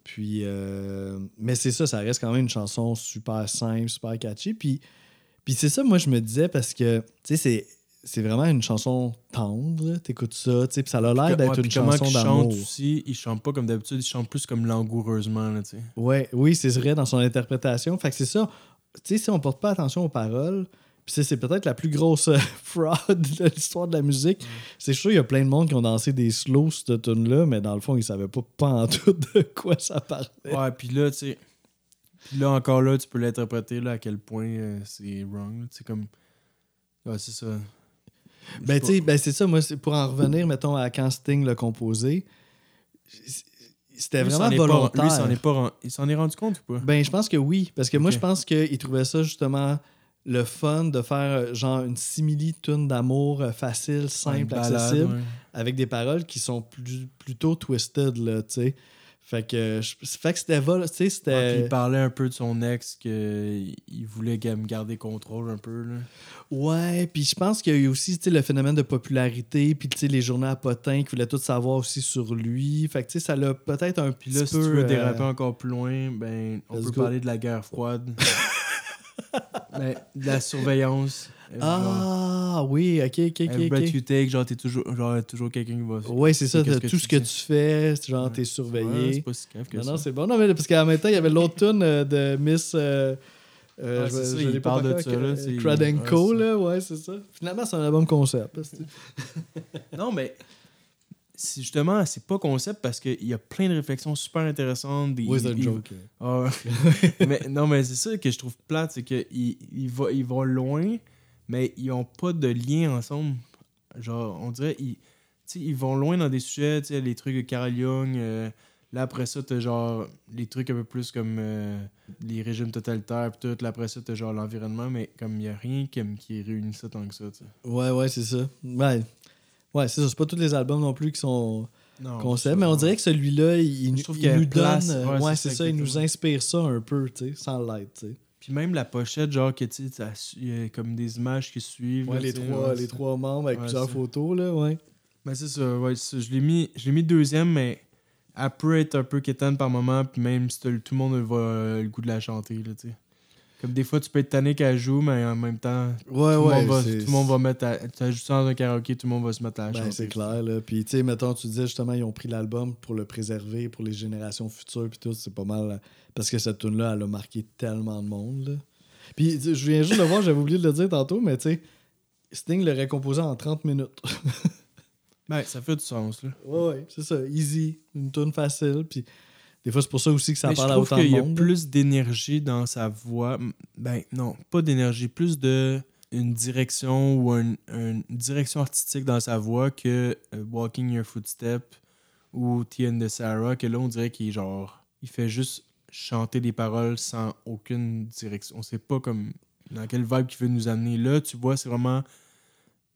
Puis, euh, mais c'est ça, ça reste quand même une chanson super simple, super catchy. Puis, puis c'est ça, moi, je me disais, parce que, tu sais, c'est, c'est vraiment une chanson tendre. T'écoutes ça, tu sais, puis ça a l'air d'être une chanson d'amour. aussi, il chante pas comme d'habitude, il chante plus comme langoureusement, là, tu sais. Ouais, oui, c'est vrai dans son interprétation. Fait que c'est ça. Tu sais, si on porte pas attention aux paroles, puis c'est peut-être la plus grosse euh, <laughs> fraud de l'histoire de la musique. C'est sûr, il y a plein de monde qui ont dansé des slows cette tune-là, mais dans le fond, ils savaient pas, pas en tout de quoi ça parlait. Ouais, puis là, tu sais. Puis là, encore là, tu peux l'interpréter là, à quel point euh, c'est wrong. C'est comme. Ouais, c'est ça. Ben, tu ben, c'est ça. Moi, pour en revenir, mettons, à quand Sting l'a composé, c'était vraiment pas- volontaire. lui, est pas il s'en est rendu compte ou pas? Ben, je pense que oui. Parce que moi, je pense qu'il trouvait ça justement le fun de faire euh, genre une simili-tune d'amour euh, facile, simple, balade, accessible, ouais. avec des paroles qui sont plus, plutôt twisted, là, tu sais. Fait que, je- fait que c'était vol, tu sais, Ouais, c'était... il parlait un peu de son ex, qu'il il voulait me garder contrôle un peu. Là. Ouais, puis je pense qu'il y a eu aussi, tu sais, le phénomène de popularité, puis tu sais, les journaux à potins qui voulaient tout savoir aussi sur lui. Fait que, tu sais, ça l'a peut-être un petit là, si tu veux euh, déraper encore plus loin, ben, on Let's peut go. parler de la guerre froide. <laughs> ben, de la surveillance. Genre, Ah, oui, ok, ok, every ok, breath ok. you take, genre, t'es toujours, genre, toujours quelqu'un qui va. Ouais, c'est ça, qu'est-ce t'as que tout ce que tu fais, genre, Ouais. t'es Ouais, surveillé. c'est pas si grave que non, ça. non, c'est bon. Non, mais parce qu'en même temps, il y avait l'autre tune euh, de Miss. Euh, euh, Ouais, je ça, je il parle de ça, là, euh, ouais, c'est- là, ouais, c'est ça. Finalement, c'est un album concept. <laughs> Non, mais justement, c'est pas concept parce qu'il y a plein de réflexions super intéressantes. des- Oui, c'est un il- joke. Ouais. <laughs> mais, non, mais c'est ça que je trouve plate, c'est qu'ils ils vont, ils vont loin, mais ils ont pas de lien ensemble. Genre, on dirait, ils, ils vont loin dans des sujets, les trucs de Carl Jung. euh, là, après ça, t'as genre les trucs un peu plus comme euh, les régimes totalitaires, pis tout. Là, après ça, t'as genre l'environnement, mais comme il y a rien qui, qui réunit ça tant que ça. Ouais, ouais, c'est ça. Ouais, ouais c'est ça. C'est pas tous les albums non plus qui sont concept, mais on dirait que celui-là, il, nous place. donne. Ouais, Ouais, c'est ça, ça, il nous inspire ça un peu, tu sais, sans l'être, tu sais. Puis même la pochette, genre, que tu sais, il y a comme des images qui suivent. Ouais, là, les trois, les trois membres avec Ouais, plusieurs ça. photos, là, ouais. Ben c'est ça, ouais, ça. Je l'ai mis, je l'ai mis deuxième, mais elle peut être un peu quétaine par moment, puis même si tout le monde va euh, le goût de la chanter, là, tu sais. Comme des fois, tu peux être tanné qu'elle joue, mais en même temps, Ouais, tout, le ouais. va, tout le monde va mettre à... Tu joues ça dans un karaoké, tout le monde va se mettre à la Ben, c'est clair, là. Puis, tu sais, mettons, tu disais justement, ils ont pris l'album pour le préserver pour les générations futures, puis tout, c'est pas mal. euh, Parce que cette tune-là, elle a marqué tellement de monde, là. Puis, je viens juste de voir, j'avais oublié de le dire tantôt, mais tu sais, Sting l'aurait composé en 30 minutes. <laughs> Ben, ça fait du sens, là. ouais, ouais, c'est ça. Easy, une tune facile, puis des fois, c'est pour ça aussi que ça mais je parle à autant de qu'il y a monde. plus d'énergie dans sa voix. Ben, non, pas d'énergie, plus de une direction ou un- un- une direction artistique dans sa voix que euh, Walking Your Footstep ou Tien de Sarah, que là, on dirait qu'il genre. Il fait juste chanter des paroles sans aucune direction. On sait pas comme dans quelle vibe qu'il veut nous amener. Là, tu vois, c'est vraiment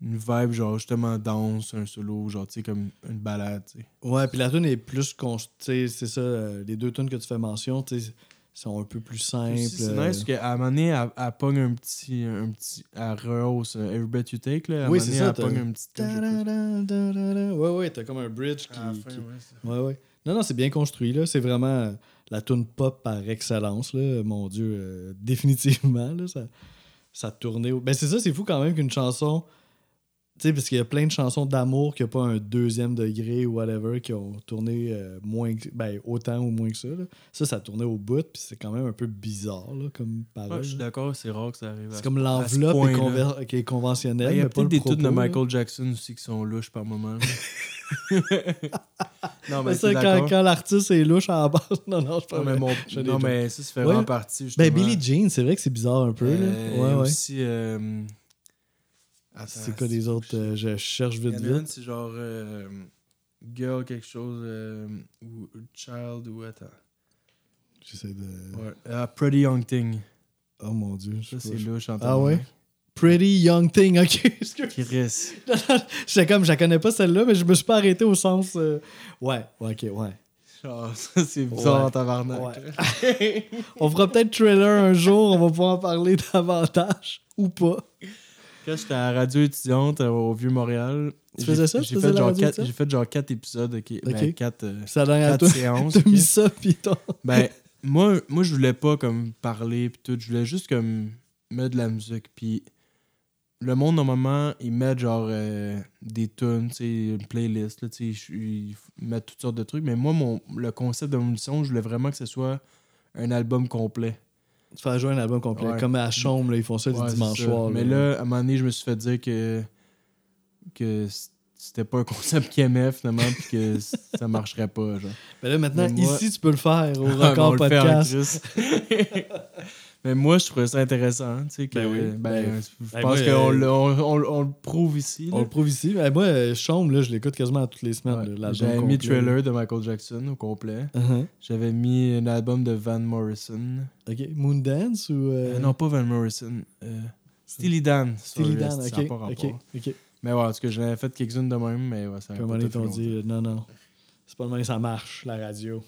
une vibe, genre justement danse, un solo, genre, tu sais, comme une balade, tu sais. Ouais, puis la tune est plus. cons- tu sais, C'est ça, euh, les deux tunes que tu fais mention, tu sais, sont un peu plus simples. C'est euh, nice qu'à un moment donné, elle, elle pogne un petit. Un petit elle rehausse euh, Every Breath You Take. Là. À Oui, c'est ça, Elle pogne un petit. Ouais, ouais, t'as comme un bridge qui. À la fin, qui- ouais, Ouais, ouais. Non, non, c'est bien construit, là. C'est vraiment euh, la tune pop par excellence, là. Mon Dieu, euh, définitivement, là. Ça, ça tournait. Ben, c'est ça, c'est fou quand même qu'une chanson. Tu sais, parce qu'il y a plein de chansons d'amour qui n'ont pas un deuxième degré ou whatever, qui ont tourné euh, moins que- ben, autant ou moins que ça. là. Ça, ça tournait au bout, puis c'est quand même un peu bizarre, là, comme Ouais, parole. je suis d'accord, c'est rare que ça arrive. c'est comme l'enveloppe est, qui est conventionnelle. Il y a peut-être des tunes de. Michael Jackson aussi qui sont louches par moment. <laughs> non, mais ça, c'est quand, l'artiste est louche à la base. Non, non, je Non, pas mais, mon- non, mais ça, ça fait Ouais. vraiment partie. Justement. Ben, Billie Jean, c'est vrai que c'est bizarre un peu. Euh, là. Ouais, ouais. aussi. euh, C'est quoi les autres euh, Je cherche vite, en a une, vite. c'est genre. euh, Girl, quelque chose. euh, ou Child, ou attends. J'essaie de. Ouais. Ah, Pretty Young Thing. Oh mon dieu. Ça, c'est louche en Ah ouais? Pretty Young Thing, ok. <laughs> Chris. <laughs> J'étais comme, je la connais pas celle-là, mais je me suis pas arrêté au sens. Ouais, ouais, ok, ouais. Genre, <laughs> ça, c'est bizarre Ouais. en tabarnak. Ouais. on fera peut-être trailer un jour, on va pouvoir en parler davantage. Ou pas. Quand j'étais à la radio étudiante euh, au Vieux-Montréal, Tu j'ai- faisais ça? J'ai fait, genre quatre- j'ai fait genre 4 épisodes, ok. Ben, Ok. 4 C'est la dernière toi. séances. <laughs> T'as ok. mis ça, pis ton. Ben, moi, moi, je voulais pas comme parler pis tout. Je voulais juste comme mettre de la musique. Puis le monde, normalement, ils mettent genre euh, des tunes, tu sais, une playlist, là, tu sais, je- ils mettent toutes sortes de trucs. Mais moi, mon, le concept de mon émission, je voulais vraiment que ce soit un album complet. Tu fais jouer un album complet. Ouais. Comme à Chaume, là, ils font ça le dimanche soir. Mais là, à un moment donné, je me suis fait dire que, que c'était pas un concept qu'ils aimaient finalement, puis que <laughs> ça marcherait pas. Genre. Mais là, maintenant, Mais moi- ici, tu peux le faire au <laughs> record podcast. <laughs> Mais moi, je trouvais ça intéressant. Tu sais, que, Ben oui. ben, Ben, je ben, pense qu'on euh, le- on, on- on le prouve ici. On le prouve ici. Mais moi, euh, Chaume, là, je l'écoute quasiment toutes les semaines. Ouais. J'avais mis. Trailer de Michael Jackson au complet. Uh-huh. J'avais mis un album de Van Morrison. Ok. Moondance ou. euh, Euh, non, pas Van Morrison. Euh, Steely Dan. Steely Dan, ça a ok. Mais ouais, en tout cas, j'en avais fait quelques-unes de même, mais ouais, ça tout ils t'ont dit non, non. C'est pas le moment que ça marche, la radio.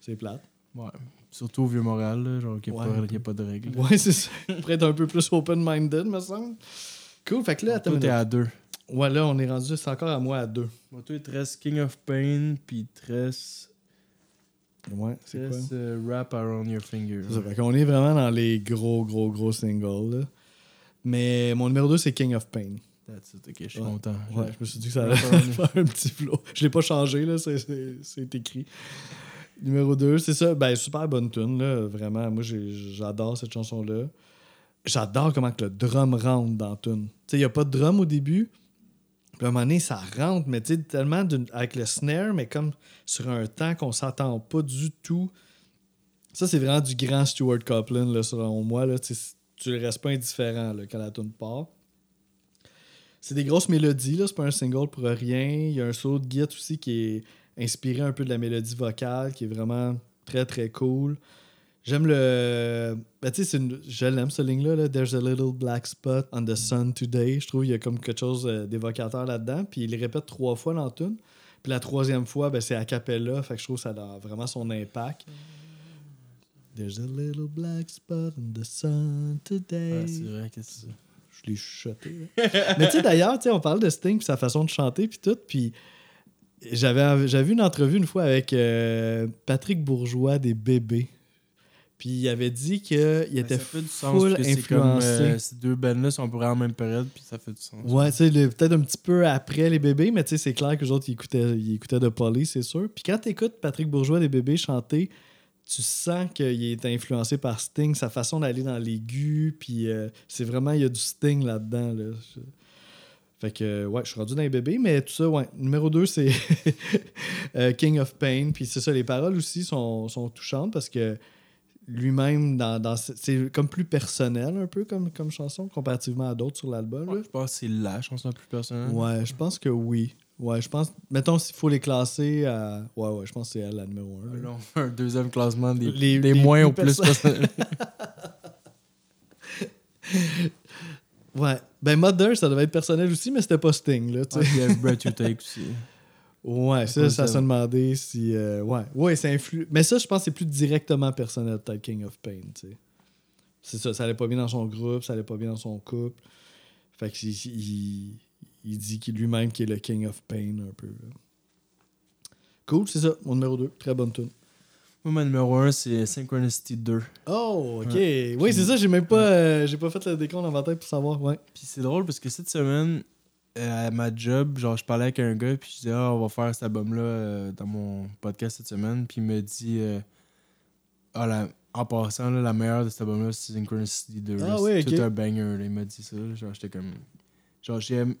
C'est plate. Ouais. Surtout au Vieux-Montréal, là, genre qu'il n'y a, Ouais, y a pas de règles. Ouais, c'est ça. Pour être un peu plus open-minded, me semble. Cool. Fait que là, attends. Toi, t'es à deux. Ouais, là, on est rendu. C'est encore à moi à deux. Moi, toi, il te reste King of Pain, puis il te reste, Ouais, c'est quoi? euh, Wrap Around Your Finger. C'est ça. Fait qu'on est vraiment dans les gros, gros, gros singles. là. Mais mon numéro 2, c'est King of Pain. That's it, ok, je suis Ouais. content. Ouais, je me suis dit que ça allait <laughs> faire un petit flow. Je l'ai pas changé, là, c'est- c'est c'est écrit. Numéro 2, c'est ça. Ben, super bonne tune, là. Vraiment, moi, j'adore cette chanson-là. J'adore comment que le drum rentre dans la tune. Tu sais, il n'y a pas de drum au début. Puis à un moment donné, ça rentre, mais tellement avec le snare, mais comme sur un temps qu'on s'attend pas du tout. Ça, c'est vraiment du grand Stuart Copeland, là, selon moi. Là. Tu Tu restes pas indifférent quand la tune part. C'est des grosses mélodies, là, c'est pas un single pour rien. Il y a un solo de guitare aussi qui est inspiré un peu de la mélodie vocale, qui est vraiment très très cool. J'aime le. Ben, tu sais, une- je l'aime ce ligne-là. là. There's a little black spot on the sun today. Je trouve qu'il y a comme quelque chose euh, d'évocateur là-dedans. Puis il le répète trois fois dans tune. Puis la troisième fois, ben, c'est a cappella. Fait que je trouve que ça a vraiment son impact. There's a little black spot on the sun today. Ouais, c'est vrai que c'est ça. Je l'ai chuchoté. là. <laughs> Mais tu sais, d'ailleurs, on parle de Sting puis sa façon de chanter puis tout. Puis j'avais, j'avais vu une entrevue une fois avec euh, Patrick Bourgeois des bébés. Puis il avait dit qu'il Ben, était ça fait du sens, full que influencé. euh, ces deux bands-là sont pour en même période, puis ça fait du sens. Ouais, tu sais, peut-être un petit peu après les bébés, mais tu sais, c'est clair que les autres, ils écoutaient, ils écoutaient de Police, c'est sûr. Puis quand tu écoutes Patrick Bourgeois des bébés chanter, tu sens qu'il est influencé par Sting, sa façon d'aller dans l'aigu, puis euh, c'est vraiment, il y a du Sting là-dedans. Là. Fait que, ouais, je suis rendu dans les bébés, mais tout ça, ouais. Numéro 2, c'est <laughs> euh, King of Pain. Puis c'est ça, les paroles aussi sont, sont touchantes parce que lui-même, dans, dans ce- c'est comme plus personnel un peu comme, comme chanson, comparativement à d'autres sur l'album. Ouais, je pense que c'est la chanson la plus personnelle. Ouais, je pense que oui. Ouais, je pense. Mettons, s'il faut les classer à. Ouais, ouais, je pense que c'est elle la numéro 1. Là, on fait <laughs> un deuxième classement des, Les- des les moins au plus personnels. <laughs> Ouais. Ben, Mother, ça devait être personnel aussi, mais c'était pas Sting, là, tu Ouais, sais. puis il y a Brett Your Take aussi. Ouais, ça, ça se demandait si. euh, ouais, ouais, ça influe. Mais ça, je pense que c'est plus directement personnel, peut-être King of Pain, tu sais. C'est ça, ça allait pas bien dans son groupe, ça allait pas bien dans son couple. Fait qu'il il, il dit qu'il lui-même qui est le King of Pain, un peu. là. Cool, c'est ça, mon numéro 2. Très bonne tune. Moi, ma numéro 1, c'est Synchronicity 2. Oh, ok. Ouais. Oui, c'est ça, j'ai même pas. euh, j'ai pas fait le décompte dans ma tête pour savoir, ouais. Puis c'est drôle parce que cette semaine, euh, à ma job, genre, je parlais avec un gars, puis je disais, ah, on va faire cet album-là euh, dans mon podcast cette semaine. Puis il me dit, ah, la- en passant, là, la meilleure de cet album-là, c'est Synchronicity 2. Ah c'est ok. tout un banger. là. Il m'a dit ça. Genre, j'étais comme. Genre, j'aime.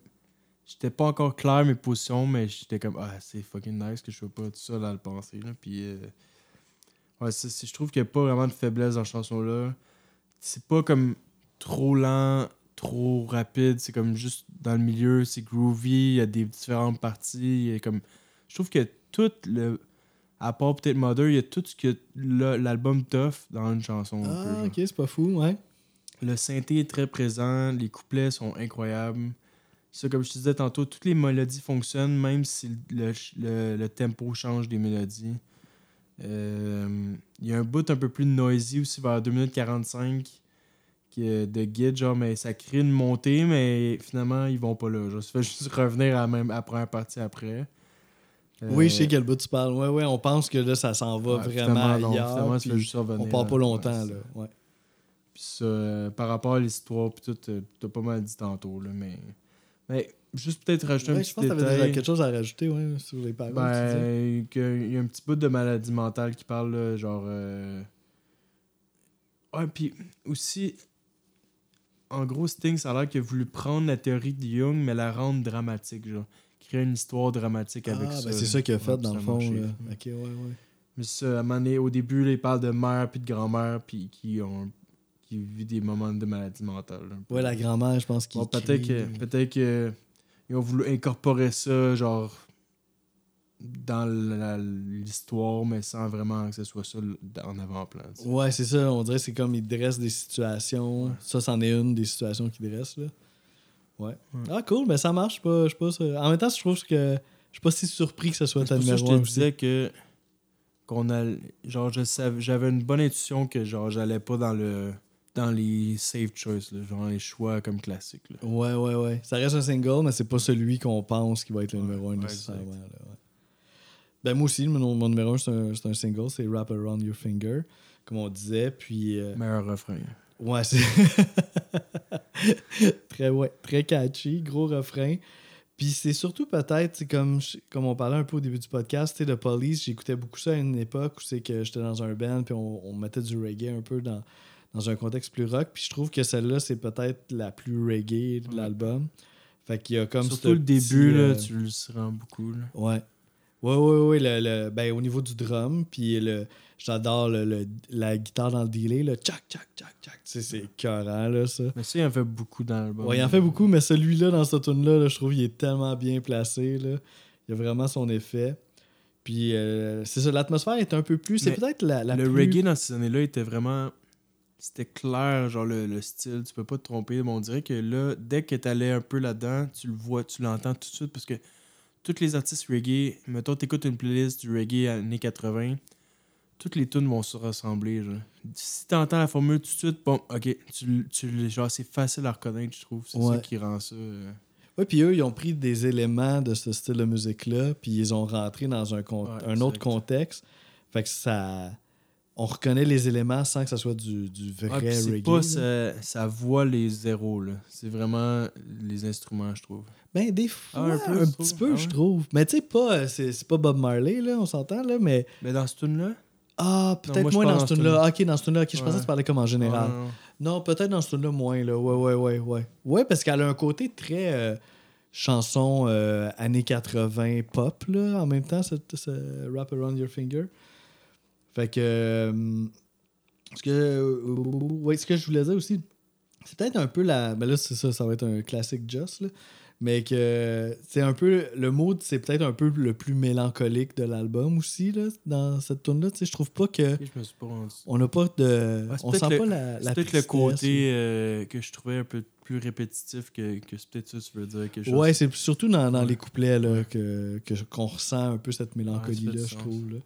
J'étais pas encore clair mes positions, mais j'étais comme, ah, c'est fucking nice que je sois pas tout seul à le penser. Là. Puis, euh, ouais, je trouve qu'il n'y a pas vraiment de faiblesse dans cette chanson-là. C'est pas comme trop lent, trop rapide. C'est comme juste dans le milieu, c'est groovy. Il y a des différentes parties. il y a comme... Je trouve que tout le. À part peut-être Mother, il y a tout ce que l'album t'offre dans une chanson. un peu, Ah, ok, c'est pas fou, ouais. Le synthé est très présent, les couplets sont incroyables. Ça, comme je te disais tantôt, toutes les mélodies fonctionnent, même si le, le- le tempo change des mélodies. Euh, Il y a un bout un peu plus noisy aussi vers 2 minutes 45 qui est de guide, genre, mais ça crée une montée, mais finalement, ils vont pas là. Genre, ça fait <laughs> juste revenir à la, même, à la première partie après. Oui, je Euh, sais quel bout tu parles. Ouais, ouais, on pense que là, ça s'en va ouais, vraiment non, ailleurs. finalement, ça fait puis juste revenir on part pas longtemps, là. Ouais. Puis ça, euh, par rapport à l'histoire, puis tout, euh, t'as pas mal dit tantôt, là, mais... Mais juste peut-être rajouter un Ouais, petit je pense que t'avais détail. déjà quelque chose à rajouter ouais, sur les paroles. Ben, qu'il y a un petit bout de maladie mentale qui parle, là, genre... euh, Ouais, puis aussi... En gros, Sting, ça a l'air qu'il a voulu prendre la théorie de Jung, mais la rendre dramatique, genre. Créer une histoire dramatique avec ah, ça. ben c'est là. ça qu'il a fait Ouais, dans ça le fond. là. Ok, ouais, ouais. Mais ça, à un moment donné, au début, là, il parle de mère puis de grand-mère, puis qui ont... qui vivent des moments de maladie mentale. là, un. Ouais, la grand-mère, je pense qu'il. Bon, que, peut-être que ils ont voulu incorporer ça, genre, dans l'histoire, mais sans vraiment que ce soit ça en avant-plan. Ouais, c'est ça. On dirait que c'est comme il dresse des situations. Ouais. Ça, c'en est une des situations qu'il dresse, là. Ouais. Ouais. Ah, cool. Mais ça marche. Je sais pas, En même temps, je trouve que. Je suis pas si surpris que ce soit ta pour ça je numéro te 1 aussi. disais que qu'on a genre j'avais une bonne intuition que genre j'allais pas dans le dans les safe choice là, genre les choix comme classiques là. Ouais, ouais, ouais. Ça reste un single, mais c'est pas celui qu'on pense qui va être le Ouais, numéro 1 ouais, nécessairement. exact. là, ouais. Ben, moi aussi, mon, mon numéro 1, c'est un, c'est un single, c'est Wrap Around Your Finger, comme on disait. Puis. euh, Meilleur refrain. Ouais, c'est. <laughs> très, ouais, très catchy, gros refrain. Puis c'est surtout peut-être, comme, comme on parlait un peu au début du podcast, The Police, j'écoutais beaucoup ça à une époque où c'est que j'étais dans un band, puis on, on mettait du reggae un peu dans, dans un contexte plus rock. Puis je trouve que celle-là, c'est peut-être la plus reggae de l'album. Fait qu'il y a comme Surtout le début là, euh, tu le sens beaucoup là. Ouais. Ouais, ouais, ouais. Le, le- ben, au niveau du drum, puis le, j'adore le, le- la guitare dans le delay, le tchac, tchac, tchac, tchac. Tu sais, c'est écœurant, là, ça. Mais ça il en fait beaucoup dans l'album. Ouais, il en fait beaucoup, mais celui-là, dans cette tune là je trouve qu'il est tellement bien placé. Là. Il a vraiment son effet. Puis, euh, c'est ça, l'atmosphère est un peu plus. C'est peut-être la, la le plus... reggae dans ces années-là était vraiment. C'était clair, genre le, le style, tu peux pas te tromper. Mais on dirait que là, dès que t'allais un peu là-dedans, tu le vois, tu l'entends tout de suite parce que tous les artistes reggae, mettons, t'écoutes une playlist du reggae années 80, toutes les tunes vont se ressembler. Genre. Si t'entends la formule tout de suite, bon, ok, tu, tu, genre, c'est facile à reconnaître, je trouve. C'est Ouais. ça qui rend ça. euh, Ouais, puis eux, ils ont pris des éléments de ce style de musique-là, puis ils ont rentré dans un, con- Ouais, un autre contexte. Fait que ça... On reconnaît les éléments sans que ça soit du, du vrai Ouais, c'est reggae. pas là. ça, ça voit les zéros, là. C'est vraiment les instruments, je trouve. Ben, des fois, Ah, un, un peu, petit peu, Ah je trouve. Mais tu sais, pas, euh, c'est c'est pas Bob Marley, là, on s'entend, là, mais... Mais dans ce tune-là, Ah, peut-être moins dans ce tune-là. Ok, dans ce tune-là, ok, je pensais que tu parlais comme en général. Non, peut-être dans ce tune-là moins, là. Ouais, ouais, ouais, ouais. Ouais, parce qu'elle a un côté très euh, chanson euh, années 80 pop, là, en même temps, ce, ce Wrap Around Your Finger. Fait que. euh, Ce que, ouais, ce que je voulais dire aussi, c'est peut-être un peu la. Ben là, c'est ça, ça va être un classique Just, là. Mais que c'est un peu. Le mood, c'est peut-être un peu le plus mélancolique de l'album aussi, là, dans cette tune là Tu sais, je trouve pas que. Je me suis pas rendu. On n'a pas de. Ouais, on sent le- pas la, peut-être le côté euh, que je trouvais un peu plus répétitif que, que c'est peut-être ça que tu veux dire quelque chose. Ouais, c'est surtout dans, dans Ouais. les couplets là, que, que- qu'on ressent un peu cette mélancolie-là, Ouais, je trouve. Là.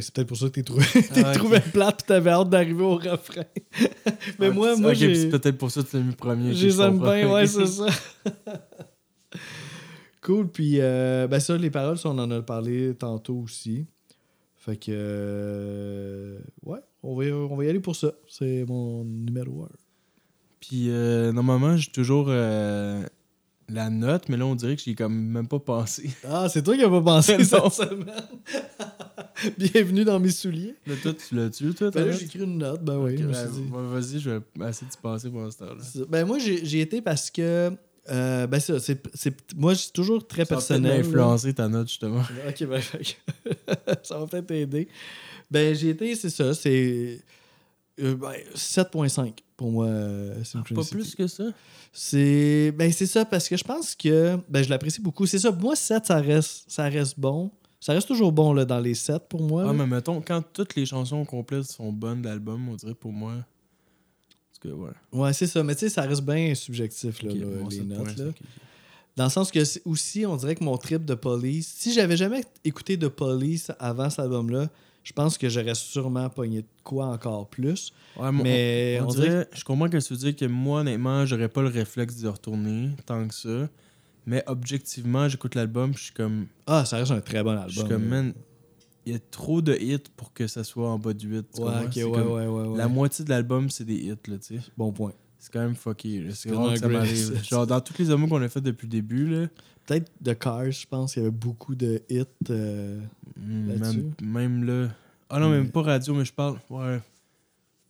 C'est peut-être pour ça que t'es trouvé, <laughs> Ah, ok. trouvé plate pis t'avais hâte d'arriver au refrain. <laughs> Mais moi, moi ok, c'est peut-être pour ça que tu l'as mis premier. je ça comprends. bien, ouais, c'est ça. <laughs> cool, puis euh, ben ça, les paroles, ça, on en a parlé tantôt aussi. Fait que, euh, ouais, on va, y- on va y aller pour ça. C'est mon numéro 1. Puis euh, normalement, j'ai toujours euh, la note, mais là, on dirait que j'y ai comme même pas pensé. Ah, c'est toi qui as pas pensé <laughs> cette semaine. <laughs> Bienvenue dans mes souliers. Là, toi, tu l'as-tu, toi? ta Ben là, j'ai écrit une note, ben oui. Ben, dit. Vas-y, je vais essayer d'y passer pour l'instant. là. C'est- Ben moi, j'ai été parce que. euh, ben ça, c'est. Moi, c'est toujours très Ça personnel. là. m'influencer ta note, justement. Ok, ben, <laughs> ça va peut-être t'aider. Ben, j'ai été, c'est ça, c'est. Euh, ben, 7.5 pour moi. euh, Pas Synchronicity. plus que ça? C'est. Ben, c'est ça, parce que je pense que. Ben, je l'apprécie beaucoup. C'est ça, moi, 7, ça reste, ça reste bon. Ça reste toujours bon là, dans les 7 pour moi. Ah, là. mais mettons, quand toutes les chansons complètes sont bonnes de l'album, on dirait pour moi. Parce que, ouais. Ouais, c'est ça. Mais tu sais, ça reste bien subjectif, là, Ok, là, bon, les notes. là. Dans le sens que aussi, on dirait que mon trip de Police, si j'avais jamais écouté de Police avant cet album-là, je pense que j'aurais sûrement pogné de quoi encore plus. Ouais, mais on, on, on dirait. dirait, je comprends que tu veux dire que moi, honnêtement, j'aurais pas le réflexe de retourner tant que ça. Mais objectivement, j'écoute l'album, je suis comme, Ah, ça reste un très bon album. je suis comme, man, il y a trop de hits pour que ça soit en bas du 8. tu Ouais, ouais, ouais. La moitié de l'album, c'est des hits, là, tu sais. Bon point. C'est quand même fucké. C'est rare que ça m'arrive. Genre, dans tous les albums qu'on a fait depuis le début, là, Peut-être The Cars, je pense qu'il y avait beaucoup de hits. euh. Même, même là. Ah non, même Mais- pas radio, mais je parle. Ouais.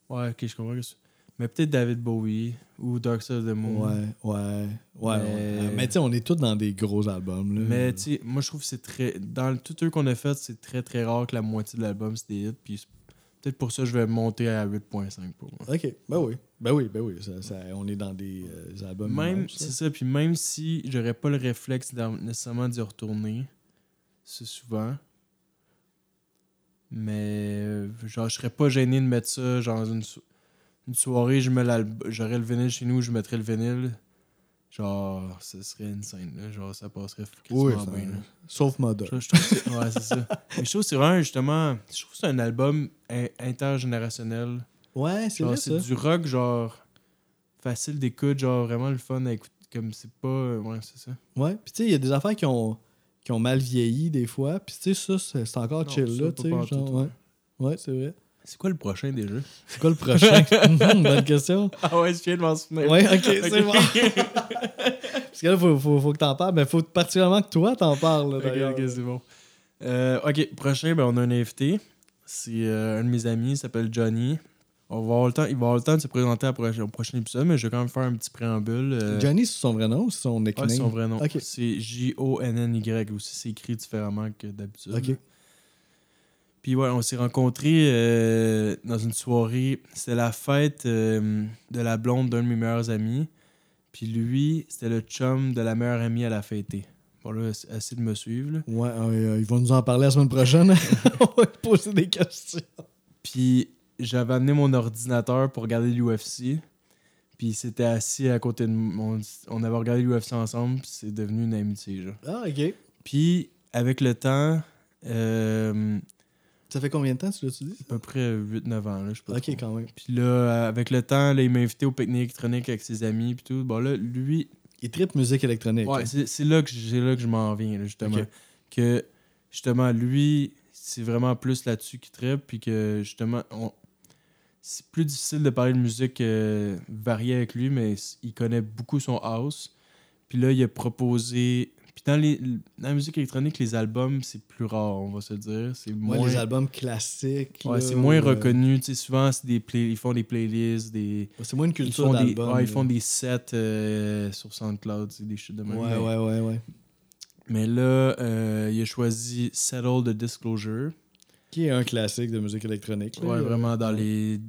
Ouais, ok, je comprends. que c'est- Mais peut-être David Bowie ou Dark Side of the Moon. Ouais, ouais, ouais. Mais- ouais. Mais tu sais, on est tous dans des gros albums. Là. Mais tu sais, moi je trouve que c'est très. Dans tout eux qu'on a fait, c'est très très rare que la moitié de l'album c'est des hits. Puis peut-être pour ça je vais monter à 8.5 pour moi. Ok, ben oui. Ben oui, ben oui. Ça, ça- on est dans des euh, albums. Même, c'est ça, puis même si j'aurais pas le réflexe nécessairement d'y retourner, c'est souvent. Mais euh, genre, je serais pas gêné de mettre ça, genre une, so- une soirée, je mets j'aurais le vinyle chez nous, je mettrais le vinyle. Genre, ce serait une scène, là. Genre, ça passerait Oui, ça- bien. là. Sauf Mother. Je, je trouve que c'est- ouais, c'est ça. <laughs> Mais je trouve que c'est vraiment, justement, je trouve que c'est un album in- intergénérationnel. Ouais, c'est Genre, vrai c'est du rock, genre, facile d'écoute, genre, vraiment le fun à écouter. Comme c'est pas. Ouais, c'est ça. Ouais, puis tu sais, il y a des affaires qui ont, qui ont mal vieilli des fois. Puis tu sais, ça, c'est encore Non, chill ça, là, tu sais. ouais. Ouais, ouais c'est vrai. C'est quoi le prochain déjà? C'est quoi le prochain? Mhm, <laughs> Bonne question. Ah ouais, je viens de m'en souvenir. Ouais, ok, c'est bon. <laughs> Parce que là, faut, faut, faut que t'en parles, mais faut particulièrement que toi t'en parles. là, ok, c'est bon. Euh, ok, prochain, ben, on a un invité. C'est euh, un de mes amis, il s'appelle Johnny. On va avoir le temps, il va avoir le temps de se présenter au prochain épisode, mais je vais quand même faire un petit préambule. euh, Johnny, c'est son vrai nom ou c'est son nickname c'est son vrai nom. C'est J-O-N-N-Y aussi. C'est écrit différemment que d'habitude. Ok. Puis ouais, on s'est rencontrés euh, dans une soirée. C'était la fête euh, de la blonde d'un de mes meilleurs amis. Puis lui, c'était le chum de la meilleure amie à la fêter. Bon là, assez de me suivre. là. Ouais, ils vont nous en parler la semaine prochaine. <laughs> <laughs> On va te poser des questions. Puis j'avais amené mon ordinateur pour regarder l'UFC. Puis il s'était assis à côté de moi. On, on avait regardé l'UFC ensemble. Puis c'est devenu une amitié. Genre. Ah, ok. Puis avec le temps, euh, Ça fait combien de temps, tu l'as-tu dit? à peu près 8-9 ans, là, je sais pas Ok, trop. quand même. Puis là, avec le temps, là, il m'a invité au pique-nique électronique avec ses amis puis tout. Bon là, lui, Il tripe musique électronique. ouais, hein. c'est c'est là que j'ai là que je m'en viens, là, justement. Que justement, lui, c'est vraiment plus là-dessus qu'il tripe, puis que justement, on- c'est plus difficile de parler de musique euh, variée avec lui, mais il connaît beaucoup son house. Puis là, il a proposé. Puis dans, les, dans la musique électronique, les albums, c'est plus rare, on va se dire. C'est Ouais, moins. les albums classiques. Ouais, c'est moins euh, reconnu. Tu sais, souvent, c'est des play... ils font des playlists, des. C'est moins une Ils culture font, des... d'album. ouais, ils font des sets euh, sur SoundCloud, c'est des shit de même. Ouais, ouais, ouais, ouais. mais là, il a choisi Settle the Disclosure. Qui est un classique de musique électronique. Ouais, vraiment dans les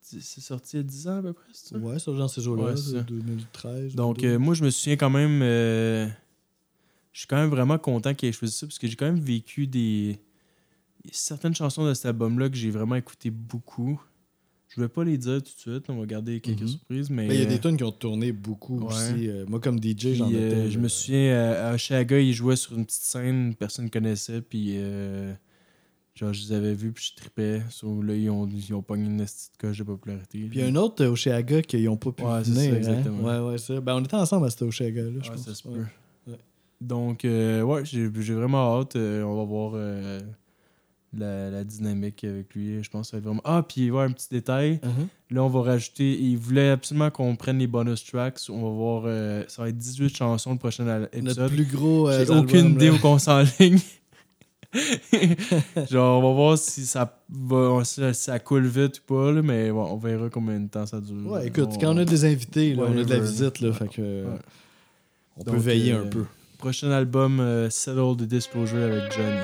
c'est sorti il y a 10 ans à peu près, c'est ça? Ouais, ça, dans ces jours-là, Ouais, c'est ça. 2013. Donc, 2012. euh, moi, je me souviens quand même. euh, je suis quand même vraiment content qu'il ait choisi ça parce que j'ai quand même vécu des. certaines chansons de cet album-là que j'ai vraiment écouté beaucoup. Je vais pas les dire tout de suite, on va garder quelques Mhm. surprises, mais. Ben, il y a des euh, tunes qui ont tourné beaucoup ouais. aussi. Moi, comme DJ, j'en étais. euh, je me souviens, à, Oshaga, il jouait sur une petite scène, personne ne connaissait, puis. Genre, je les avais vus, puis je tripais. Sauf là, ils ont, ils ont pogné une petite coche de popularité. Puis il y a un autre euh, Oshéaga qui n'ont pas pu Ouais, c'est venir. ça, hein? exactement. Ouais, ouais, ça. Ben, on était ensemble à cet Oshéaga-là, je pense. ça se Ouais. peut. Ouais. Donc, euh, ouais, j'ai vraiment hâte. euh, on va voir euh, la, la dynamique avec lui. Je pense que ça va être vraiment. Ah, puis ouais, un petit détail. Uh-huh. Là, on va rajouter. Il voulait absolument qu'on prenne les bonus tracks. On va voir. euh, ça va être 18 chansons le prochain al- Notre épisode. plus gros. J'ai aucune idée où qu'on s'enligne. <laughs> <laughs> Genre, on va voir si ça, va, si ça coule vite ou pas, là, mais bon, on verra combien de temps ça dure. Ouais, écoute, On- quand on a des invités, là, on a de la visite, là, ouais. fait que. euh, Ouais. On peut Donc, veiller euh, un peu. Prochain album, euh, Settle the Disclosure avec Johnny.